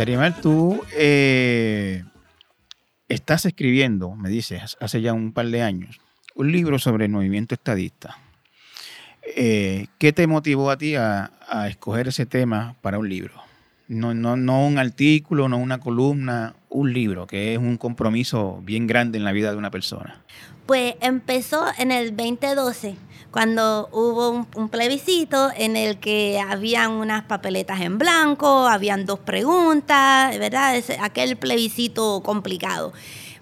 Yarimar, tú eh, estás escribiendo, me dices, hace ya un par de años, un libro sobre el movimiento estadista. Eh, ¿Qué te motivó a ti a, escoger ese tema para un libro? No, no, no un artículo, no una columna, un libro, que es un compromiso bien grande en la vida de una persona. Pues empezó en el 2012 cuando hubo un, plebiscito en el que habían unas papeletas en blanco, habían dos preguntas, ¿verdad? aquel plebiscito complicado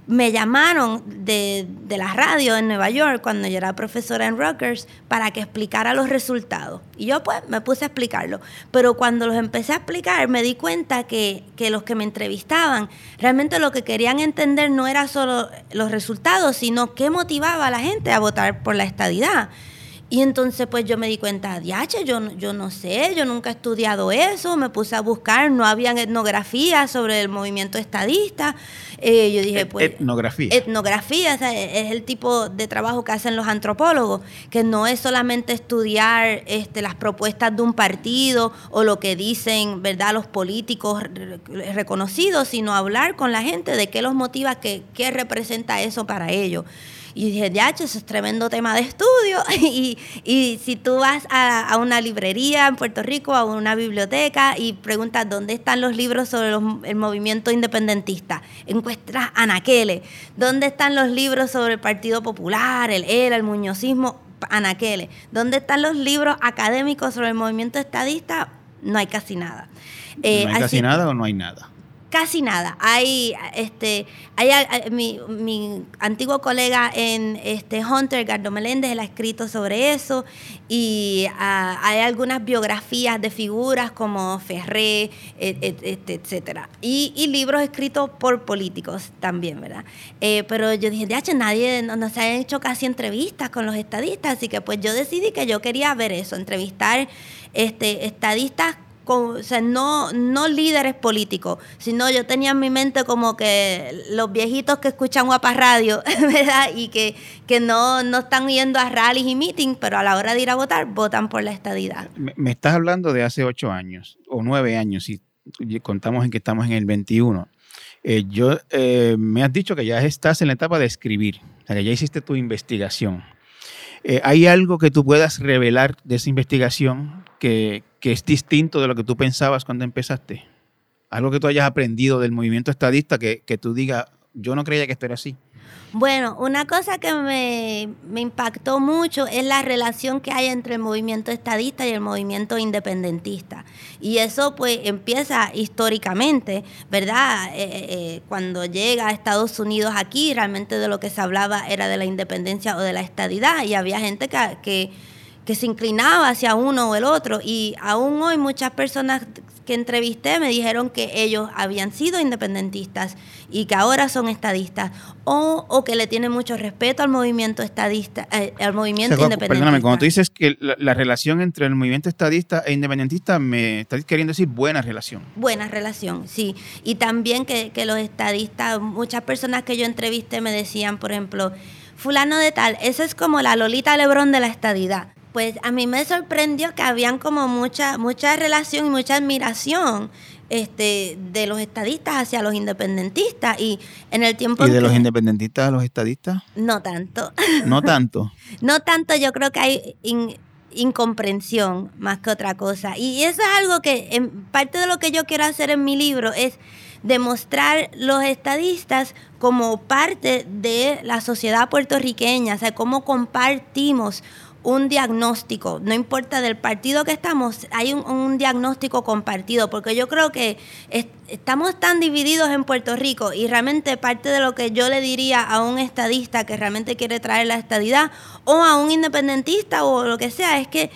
me llamaron de, de, la radio en Nueva York cuando yo era profesora en Rutgers para que explicara los resultados. Y yo pues me puse a explicarlo. Pero cuando los empecé a explicar me di cuenta que, que los que me entrevistaban realmente lo que querían entender no era solo los resultados, sino qué motivaba a la gente a votar por la estadidad. Y entonces pues yo me di cuenta, diache, yo, yo no sé, yo nunca he estudiado eso, me puse a buscar, no había etnografía sobre el movimiento estadista. Eh, yo dije, pues... Etnografía. Etnografía, es el tipo de trabajo que hacen los antropólogos, que no es solamente estudiar este, las propuestas de un partido o lo que dicen, ¿verdad?, los políticos reconocidos, sino hablar con la gente de qué los motiva, qué, qué representa eso para ellos. Y dije, ya, eso es tremendo tema de estudio. y, y si tú vas a, una librería en Puerto Rico, a una biblioteca y preguntas dónde están los libros sobre el movimiento independentista, encuentras anaqueles. ¿Dónde están los libros sobre el Partido Popular, el ERA, el muñozismo? Anaqueles. ¿Dónde están los libros académicos sobre el movimiento estadista? No hay casi nada. ¿No hay eh, casi nada o no hay nada? Casi nada. Hay, este, hay, mi, mi, antiguo colega en este, Hunter, Gardo Meléndez, él ha escrito sobre eso y ah, hay algunas biografías de figuras como Ferré, et, et, etcétera. Y, y, libros escritos por políticos también, ¿verdad? Eh, pero yo dije, de nadie, no, no se han hecho casi entrevistas con los estadistas, así que pues yo decidí que yo quería ver eso, entrevistar este, estadistas no, no líderes políticos, sino yo tenía en mi mente como que los viejitos que escuchan guapa radio, ¿verdad? Y que, que no, no están yendo a rallies y meetings, pero a la hora de ir a votar, votan por la estadidad. Me, estás hablando de hace ocho años o nueve años, si contamos en que estamos en el 21. Eh, yo, eh, me has dicho que ya estás en la etapa de escribir, ya hiciste tu investigación. Eh, ¿Hay algo que tú puedas revelar de esa investigación que, que es distinto de lo que tú pensabas cuando empezaste? Algo que tú hayas aprendido del movimiento estadista que, que tú digas, yo no creía que esto era así. Bueno, una cosa que me, me, impactó mucho es la relación que hay entre el movimiento estadista y el movimiento independentista. Y eso pues empieza históricamente, ¿verdad? Eh, eh, eh, cuando llega a Estados Unidos aquí, realmente de lo que se hablaba era de la independencia o de la estadidad. Y había gente que, que que se inclinaba hacia uno o el otro. Y aún hoy muchas personas que entrevisté me dijeron que ellos habían sido independentistas y que ahora son estadistas o, o que le tienen mucho respeto al movimiento estadista, eh, al movimiento independentista. Perdóname, cuando tú dices que la, relación entre el movimiento estadista e independentista, me estás queriendo decir buena relación. Buena relación, sí. Y también que, que los estadistas, muchas personas que yo entrevisté me decían, por ejemplo, fulano de tal, esa es como la Lolita Lebrón de la estadidad pues a mí me sorprendió que habían como mucha, mucha relación y mucha admiración este, de los estadistas hacia los independentistas y en el tiempo... ¿Y de los independentistas a los estadistas? No tanto. No tanto. no tanto, yo creo que hay incomprensión más que otra cosa. Y eso es algo que en parte de lo que yo quiero hacer en mi libro es demostrar los estadistas como parte de la sociedad puertorriqueña, o sea, cómo compartimos un diagnóstico, no importa del partido que estamos, hay un, diagnóstico compartido, porque yo creo que estamos tan divididos en Puerto Rico y realmente parte de lo que yo le diría a un estadista que realmente quiere traer la estadidad o a un independentista o lo que sea, es que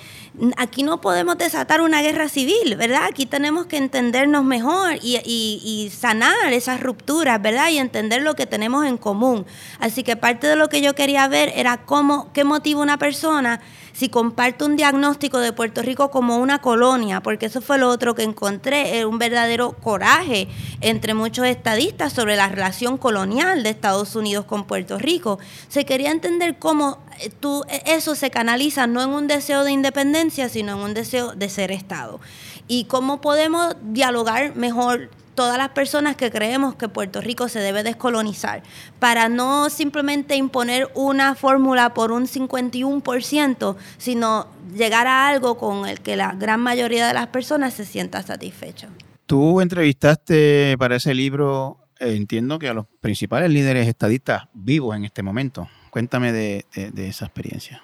aquí no podemos desatar una guerra civil, ¿verdad? Aquí tenemos que entendernos mejor y, sanar esas rupturas, ¿verdad? Y entender lo que tenemos en común. Así que parte de lo que yo quería ver era cómo, qué motiva una persona si comparto un diagnóstico de Puerto Rico como una colonia, porque eso fue lo otro que encontré, un verdadero coraje entre muchos estadistas sobre la relación colonial de Estados Unidos con Puerto Rico. Se quería entender cómo eh, tú, e, eso se canaliza no en un deseo de independencia, sino en un deseo de ser Estado. Y cómo podemos dialogar mejor todas las personas que creemos que Puerto Rico se debe descolonizar, para no simplemente imponer una fórmula por un 51%, sino llegar a algo con el que la gran mayoría de las personas se sienta satisfecho. Tú entrevistaste para ese libro, eh, entiendo que a los principales líderes estadistas vivos en este momento. Cuéntame de, esa experiencia.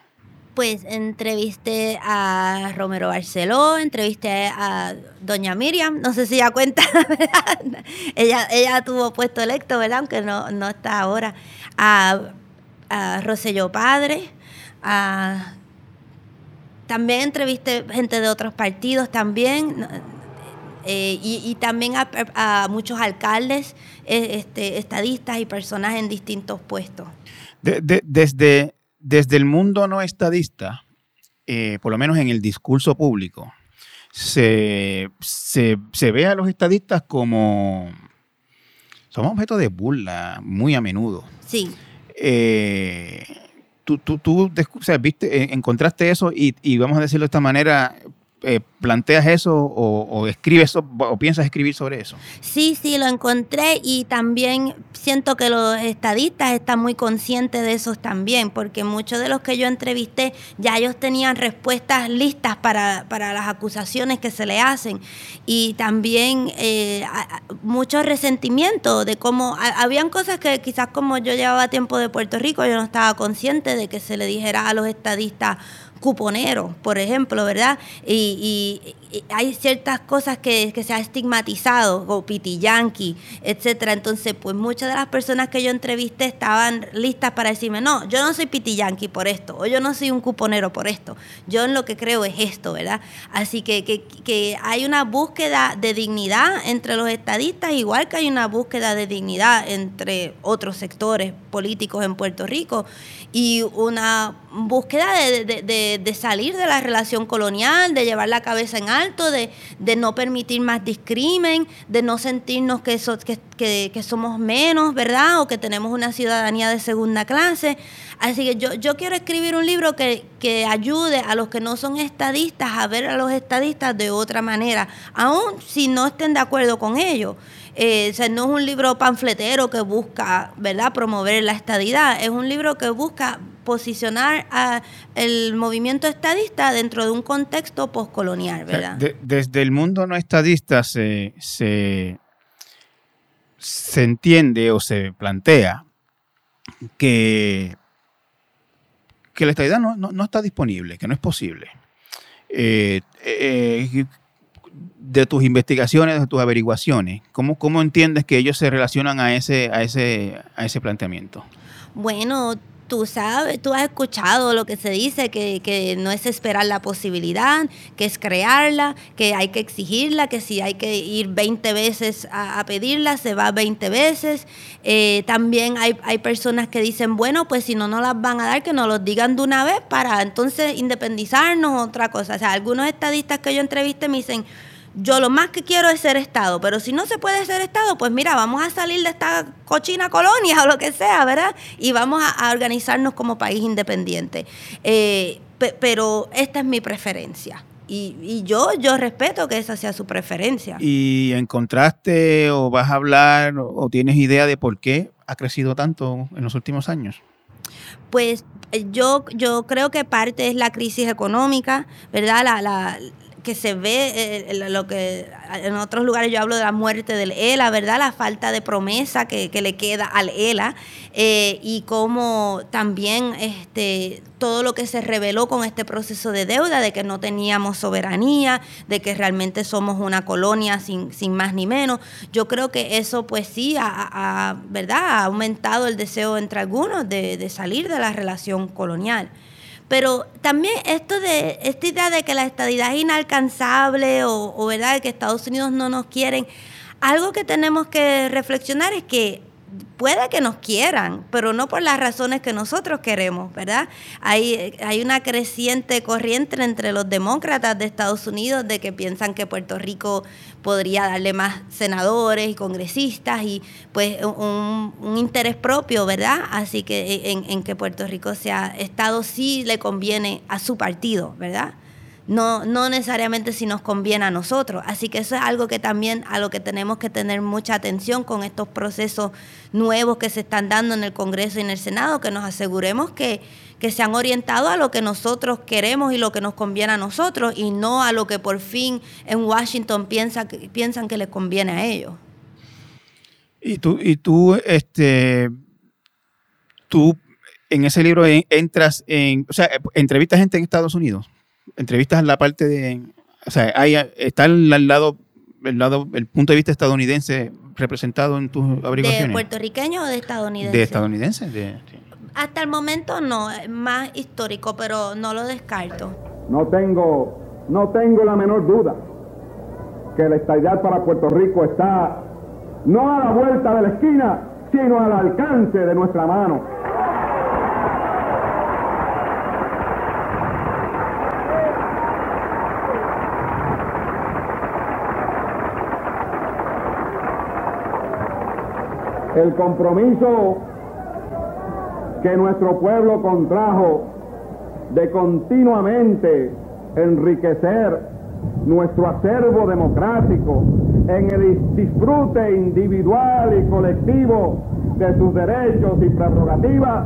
Pues entrevisté a Romero Barceló, entrevisté a doña Miriam, no sé si ya cuenta, ella, ella tuvo puesto electo, ¿verdad? Aunque no, no está ahora. A, a Padre, a también entrevisté gente de otros partidos también. Eh, y, también a, muchos alcaldes, eh, este, estadistas y personas en distintos puestos. desde, desde el mundo no estadista, eh, por lo menos en el discurso público, se, ve a los estadistas como... Somos objeto de burla muy a menudo. Sí tú, tú, viste, encontraste eso y, y, vamos a decirlo de esta manera, eh, planteas eso o, escribes o piensas escribir sobre eso? Sí, sí, lo encontré y también siento que los estadistas están muy conscientes de eso también, porque muchos de los que yo entrevisté ya ellos tenían respuestas listas para, las acusaciones que se le hacen y también eh, mucho resentimiento de cómo habían cosas que quizás como yo llevaba tiempo de Puerto Rico yo no estaba consciente de que se le dijera a los estadistas cuponero, por ejemplo, ¿verdad? Y, hay ciertas cosas que, se ha estigmatizado, como pitiyanqui, etcétera. Entonces, pues muchas de las personas que yo entrevisté estaban listas para decirme, no, yo no soy pitiyanqui por esto, o yo no soy un cuponero por esto. Yo en lo que creo es esto, ¿verdad? Así que, que, que hay una búsqueda de dignidad entre los estadistas, igual que hay una búsqueda de dignidad entre otros sectores políticos en Puerto Rico y una búsqueda de, salir de la relación colonial, de llevar la cabeza en alto, de, no permitir más discrimen, de no sentirnos que, que, somos menos, ¿verdad? O que tenemos una ciudadanía de segunda clase. Así que yo, yo quiero escribir un libro que, que ayude a los que no son estadistas a ver a los estadistas de otra manera, aun si no estén de acuerdo con ellos. Eh, no es un libro panfletero que busca, ¿verdad?, promover la estadidad, es un libro que busca posicionar a el movimiento estadista dentro de un contexto postcolonial, ¿verdad? desde el mundo no estadista se, se, entiende o se plantea que, que la estadidad no, no, está disponible, que no es posible. Eh, eh, de tus investigaciones, de tus averiguaciones, ¿cómo, ¿cómo entiendes que ellos se relacionan a ese, a ese, a ese planteamiento? Bueno, tú sabes, tú has escuchado lo que se dice, que, que, no es esperar la posibilidad, que es crearla, que hay que exigirla, que si hay que ir 20 veces a, pedirla, se va 20 veces. Eh, también hay, hay personas que dicen, bueno, pues si no nos las van a dar, que nos los digan de una vez para entonces independizarnos, otra cosa. O sea, algunos estadistas que yo entrevisté me dicen, yo lo más que quiero es ser Estado, pero si no se puede ser Estado, pues mira, vamos a salir de esta cochina colonia o lo que sea, ¿verdad? Y vamos a, organizarnos como país independiente. Eh, pero esta es mi preferencia. Y, yo, yo respeto que esa sea su preferencia. ¿Y encontraste o vas a hablar o, tienes idea de por qué ha crecido tanto en los últimos años? Pues eh, yo, yo creo que parte es la crisis económica, ¿verdad? La, la, que se ve, eh, lo que en otros lugares yo hablo de la muerte del ELA, ¿verdad? La falta de promesa que, le queda al ELA eh, y cómo también este, todo lo que se reveló con este proceso de deuda, de que no teníamos soberanía, de que realmente somos una colonia sin, sin más ni menos. Yo creo que eso pues sí ha, ¿verdad? ha aumentado el deseo entre algunos de, de salir de la relación colonial. Pero también esto de esta idea de que la estadidad es inalcanzable o, verdad que Estados Unidos no nos quieren, algo que tenemos que reflexionar es que puede que nos quieran, pero no por las razones que nosotros queremos, ¿verdad? Hay, hay una creciente corriente entre los demócratas de Estados Unidos de que piensan que Puerto Rico podría darle más senadores y congresistas y pues un, interés propio, ¿verdad? Así que en, en, que Puerto Rico sea Estado sí le conviene a su partido, ¿verdad? No, no necesariamente si nos conviene a nosotros. Así que eso es algo que también a lo que tenemos que tener mucha atención con estos procesos nuevos que se están dando en el Congreso y en el Senado, que nos aseguremos que, que se han orientado a lo que nosotros queremos y lo que nos conviene a nosotros y no a lo que por fin en Washington piensa, piensan que les conviene a ellos. Y tú, y tú, este, tú en ese libro entras en, o sea, entrevistas gente en Estados Unidos entrevistas la parte de, o sea, hay, está al, lado, el lado, el punto de vista estadounidense representado en tus averiguaciones. ¿De puertorriqueño o de estadounidense? De estadounidense. Hasta el momento no, más histórico, pero no lo descarto. No tengo, no tengo la menor duda que la estabilidad para Puerto Rico está no a la vuelta de la esquina, sino al alcance de nuestra mano. El compromiso que nuestro pueblo contrajo de continuamente enriquecer nuestro acervo democrático en el disfrute individual y colectivo de sus derechos y prerrogativas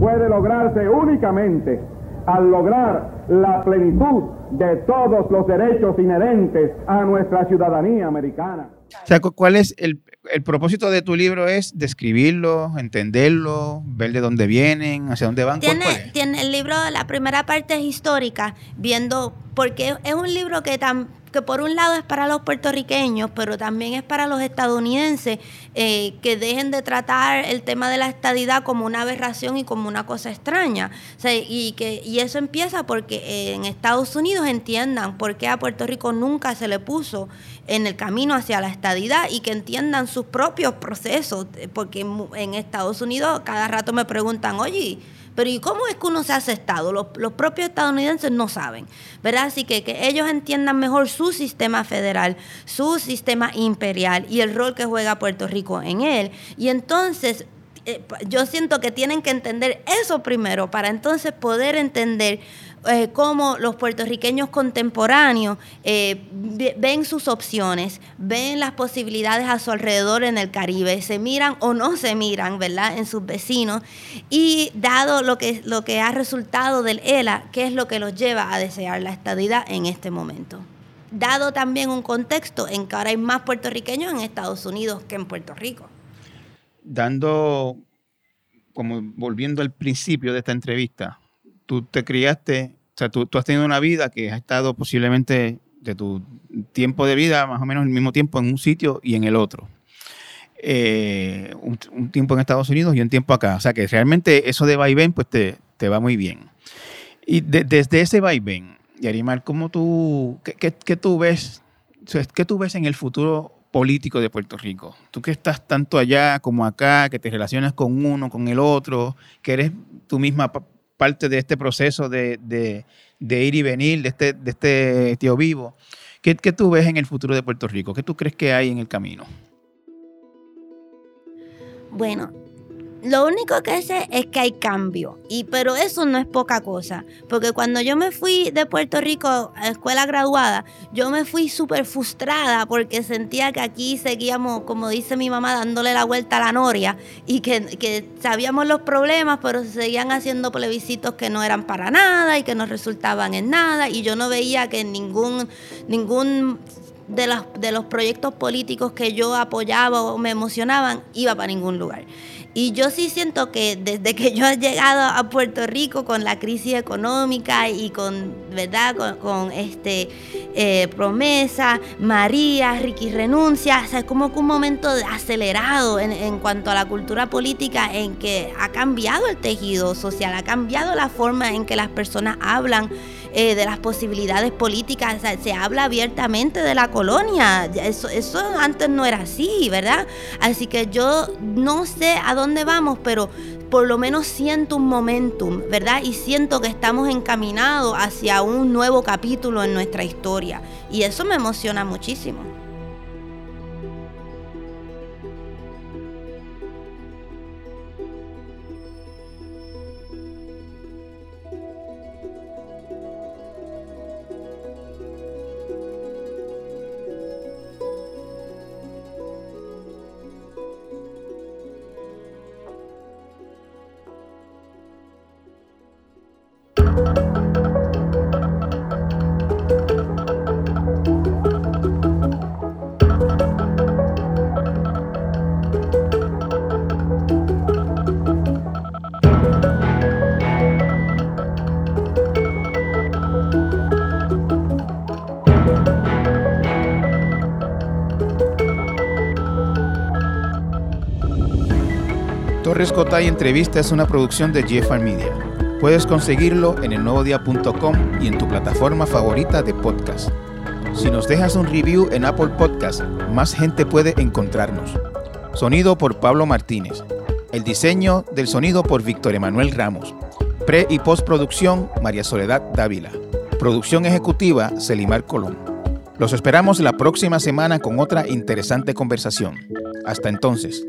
puede lograrse únicamente al lograr la plenitud de todos los derechos inherentes a nuestra ciudadanía americana. O sea, ¿cuál es el, el propósito de tu libro es describirlo, entenderlo, ver de dónde vienen, hacia dónde van. Tiene, tiene el libro, la primera parte es histórica, viendo, porque es un libro que tan, que por un lado es para los puertorriqueños, pero también es para los estadounidenses, eh, que dejen de tratar el tema de la estadidad como una aberración y como una cosa extraña. y, que, y eso empieza porque en Estados Unidos entiendan por qué a Puerto Rico nunca se le puso en el camino hacia la estadidad y que entiendan sus propios procesos, porque en Estados Unidos cada rato me preguntan, oye, pero ¿y cómo es que uno se hace Estado? Los, propios estadounidenses no saben, ¿verdad? Así que que ellos entiendan mejor su sistema federal, su sistema imperial y el rol que juega Puerto Rico en él. Y entonces eh, yo siento que tienen que entender eso primero para entonces poder entender eh, cómo los puertorriqueños contemporáneos eh, ven sus opciones, ven las posibilidades a su alrededor en el Caribe, se miran o no se miran, ¿verdad?, en sus vecinos. Y dado lo que, lo que ha resultado del ELA, ¿qué es lo que los lleva a desear la estadidad en este momento? Dado también un contexto en que ahora hay más puertorriqueños en Estados Unidos que en Puerto Rico. Dando, como volviendo al principio de esta entrevista, tú te criaste, o sea, tú, has tenido una vida que ha estado posiblemente de tu tiempo de vida, más o menos el mismo tiempo en un sitio y en el otro. Eh, un, tiempo en Estados Unidos y un tiempo acá. O sea que realmente eso de vaivén, pues te, te va muy bien. Y desde ese vaivén, Yarimar, ¿cómo tú, qué, qué, tú ves, qué tú ves en el futuro político de Puerto Rico? Tú que estás tanto allá como acá, que te relacionas con uno, con el otro, que eres tú misma parte de este proceso de, ir y venir, de este, de este tío vivo. ¿Qué, ¿Qué tú ves en el futuro de Puerto Rico? ¿Qué tú crees que hay en el camino? Bueno, lo único que sé es que hay cambio, y, pero eso no es poca cosa, porque cuando yo me fui de Puerto Rico a escuela graduada, yo me fui súper frustrada porque sentía que aquí seguíamos, como dice mi mamá, dándole la vuelta a la noria y que, que sabíamos los problemas, pero se seguían haciendo plebiscitos que no eran para nada y que no resultaban en nada, y yo no veía que ningún, ningún de los, de los proyectos políticos que yo apoyaba o me emocionaban iba para ningún lugar. Y yo sí siento que desde que yo he llegado a Puerto Rico con la crisis económica y con, ¿verdad? Con, este eh, promesa, María, Ricky renuncia, o sea, es como que un momento acelerado en, en cuanto a la cultura política en que ha cambiado el tejido social, ha cambiado la forma en que las personas hablan eh, de las posibilidades políticas, se habla abiertamente de la colonia, eso, eso antes no era así, ¿verdad? Así que yo no sé a dónde vamos, pero por lo menos siento un momentum, ¿verdad? Y siento que estamos encaminados hacia un nuevo capítulo en nuestra historia. Y eso me emociona muchísimo. Cotay Entrevista es una producción de GFR Media. Puedes conseguirlo en elnuevodia.com y en tu plataforma favorita de podcast. Si nos dejas un review en Apple Podcast, más gente puede encontrarnos. Sonido por Pablo Martínez. El diseño del sonido por Víctor Emanuel Ramos. Pre y postproducción María Soledad Dávila. Producción ejecutiva Celimar Colón. Los esperamos la próxima semana con otra interesante conversación. Hasta entonces.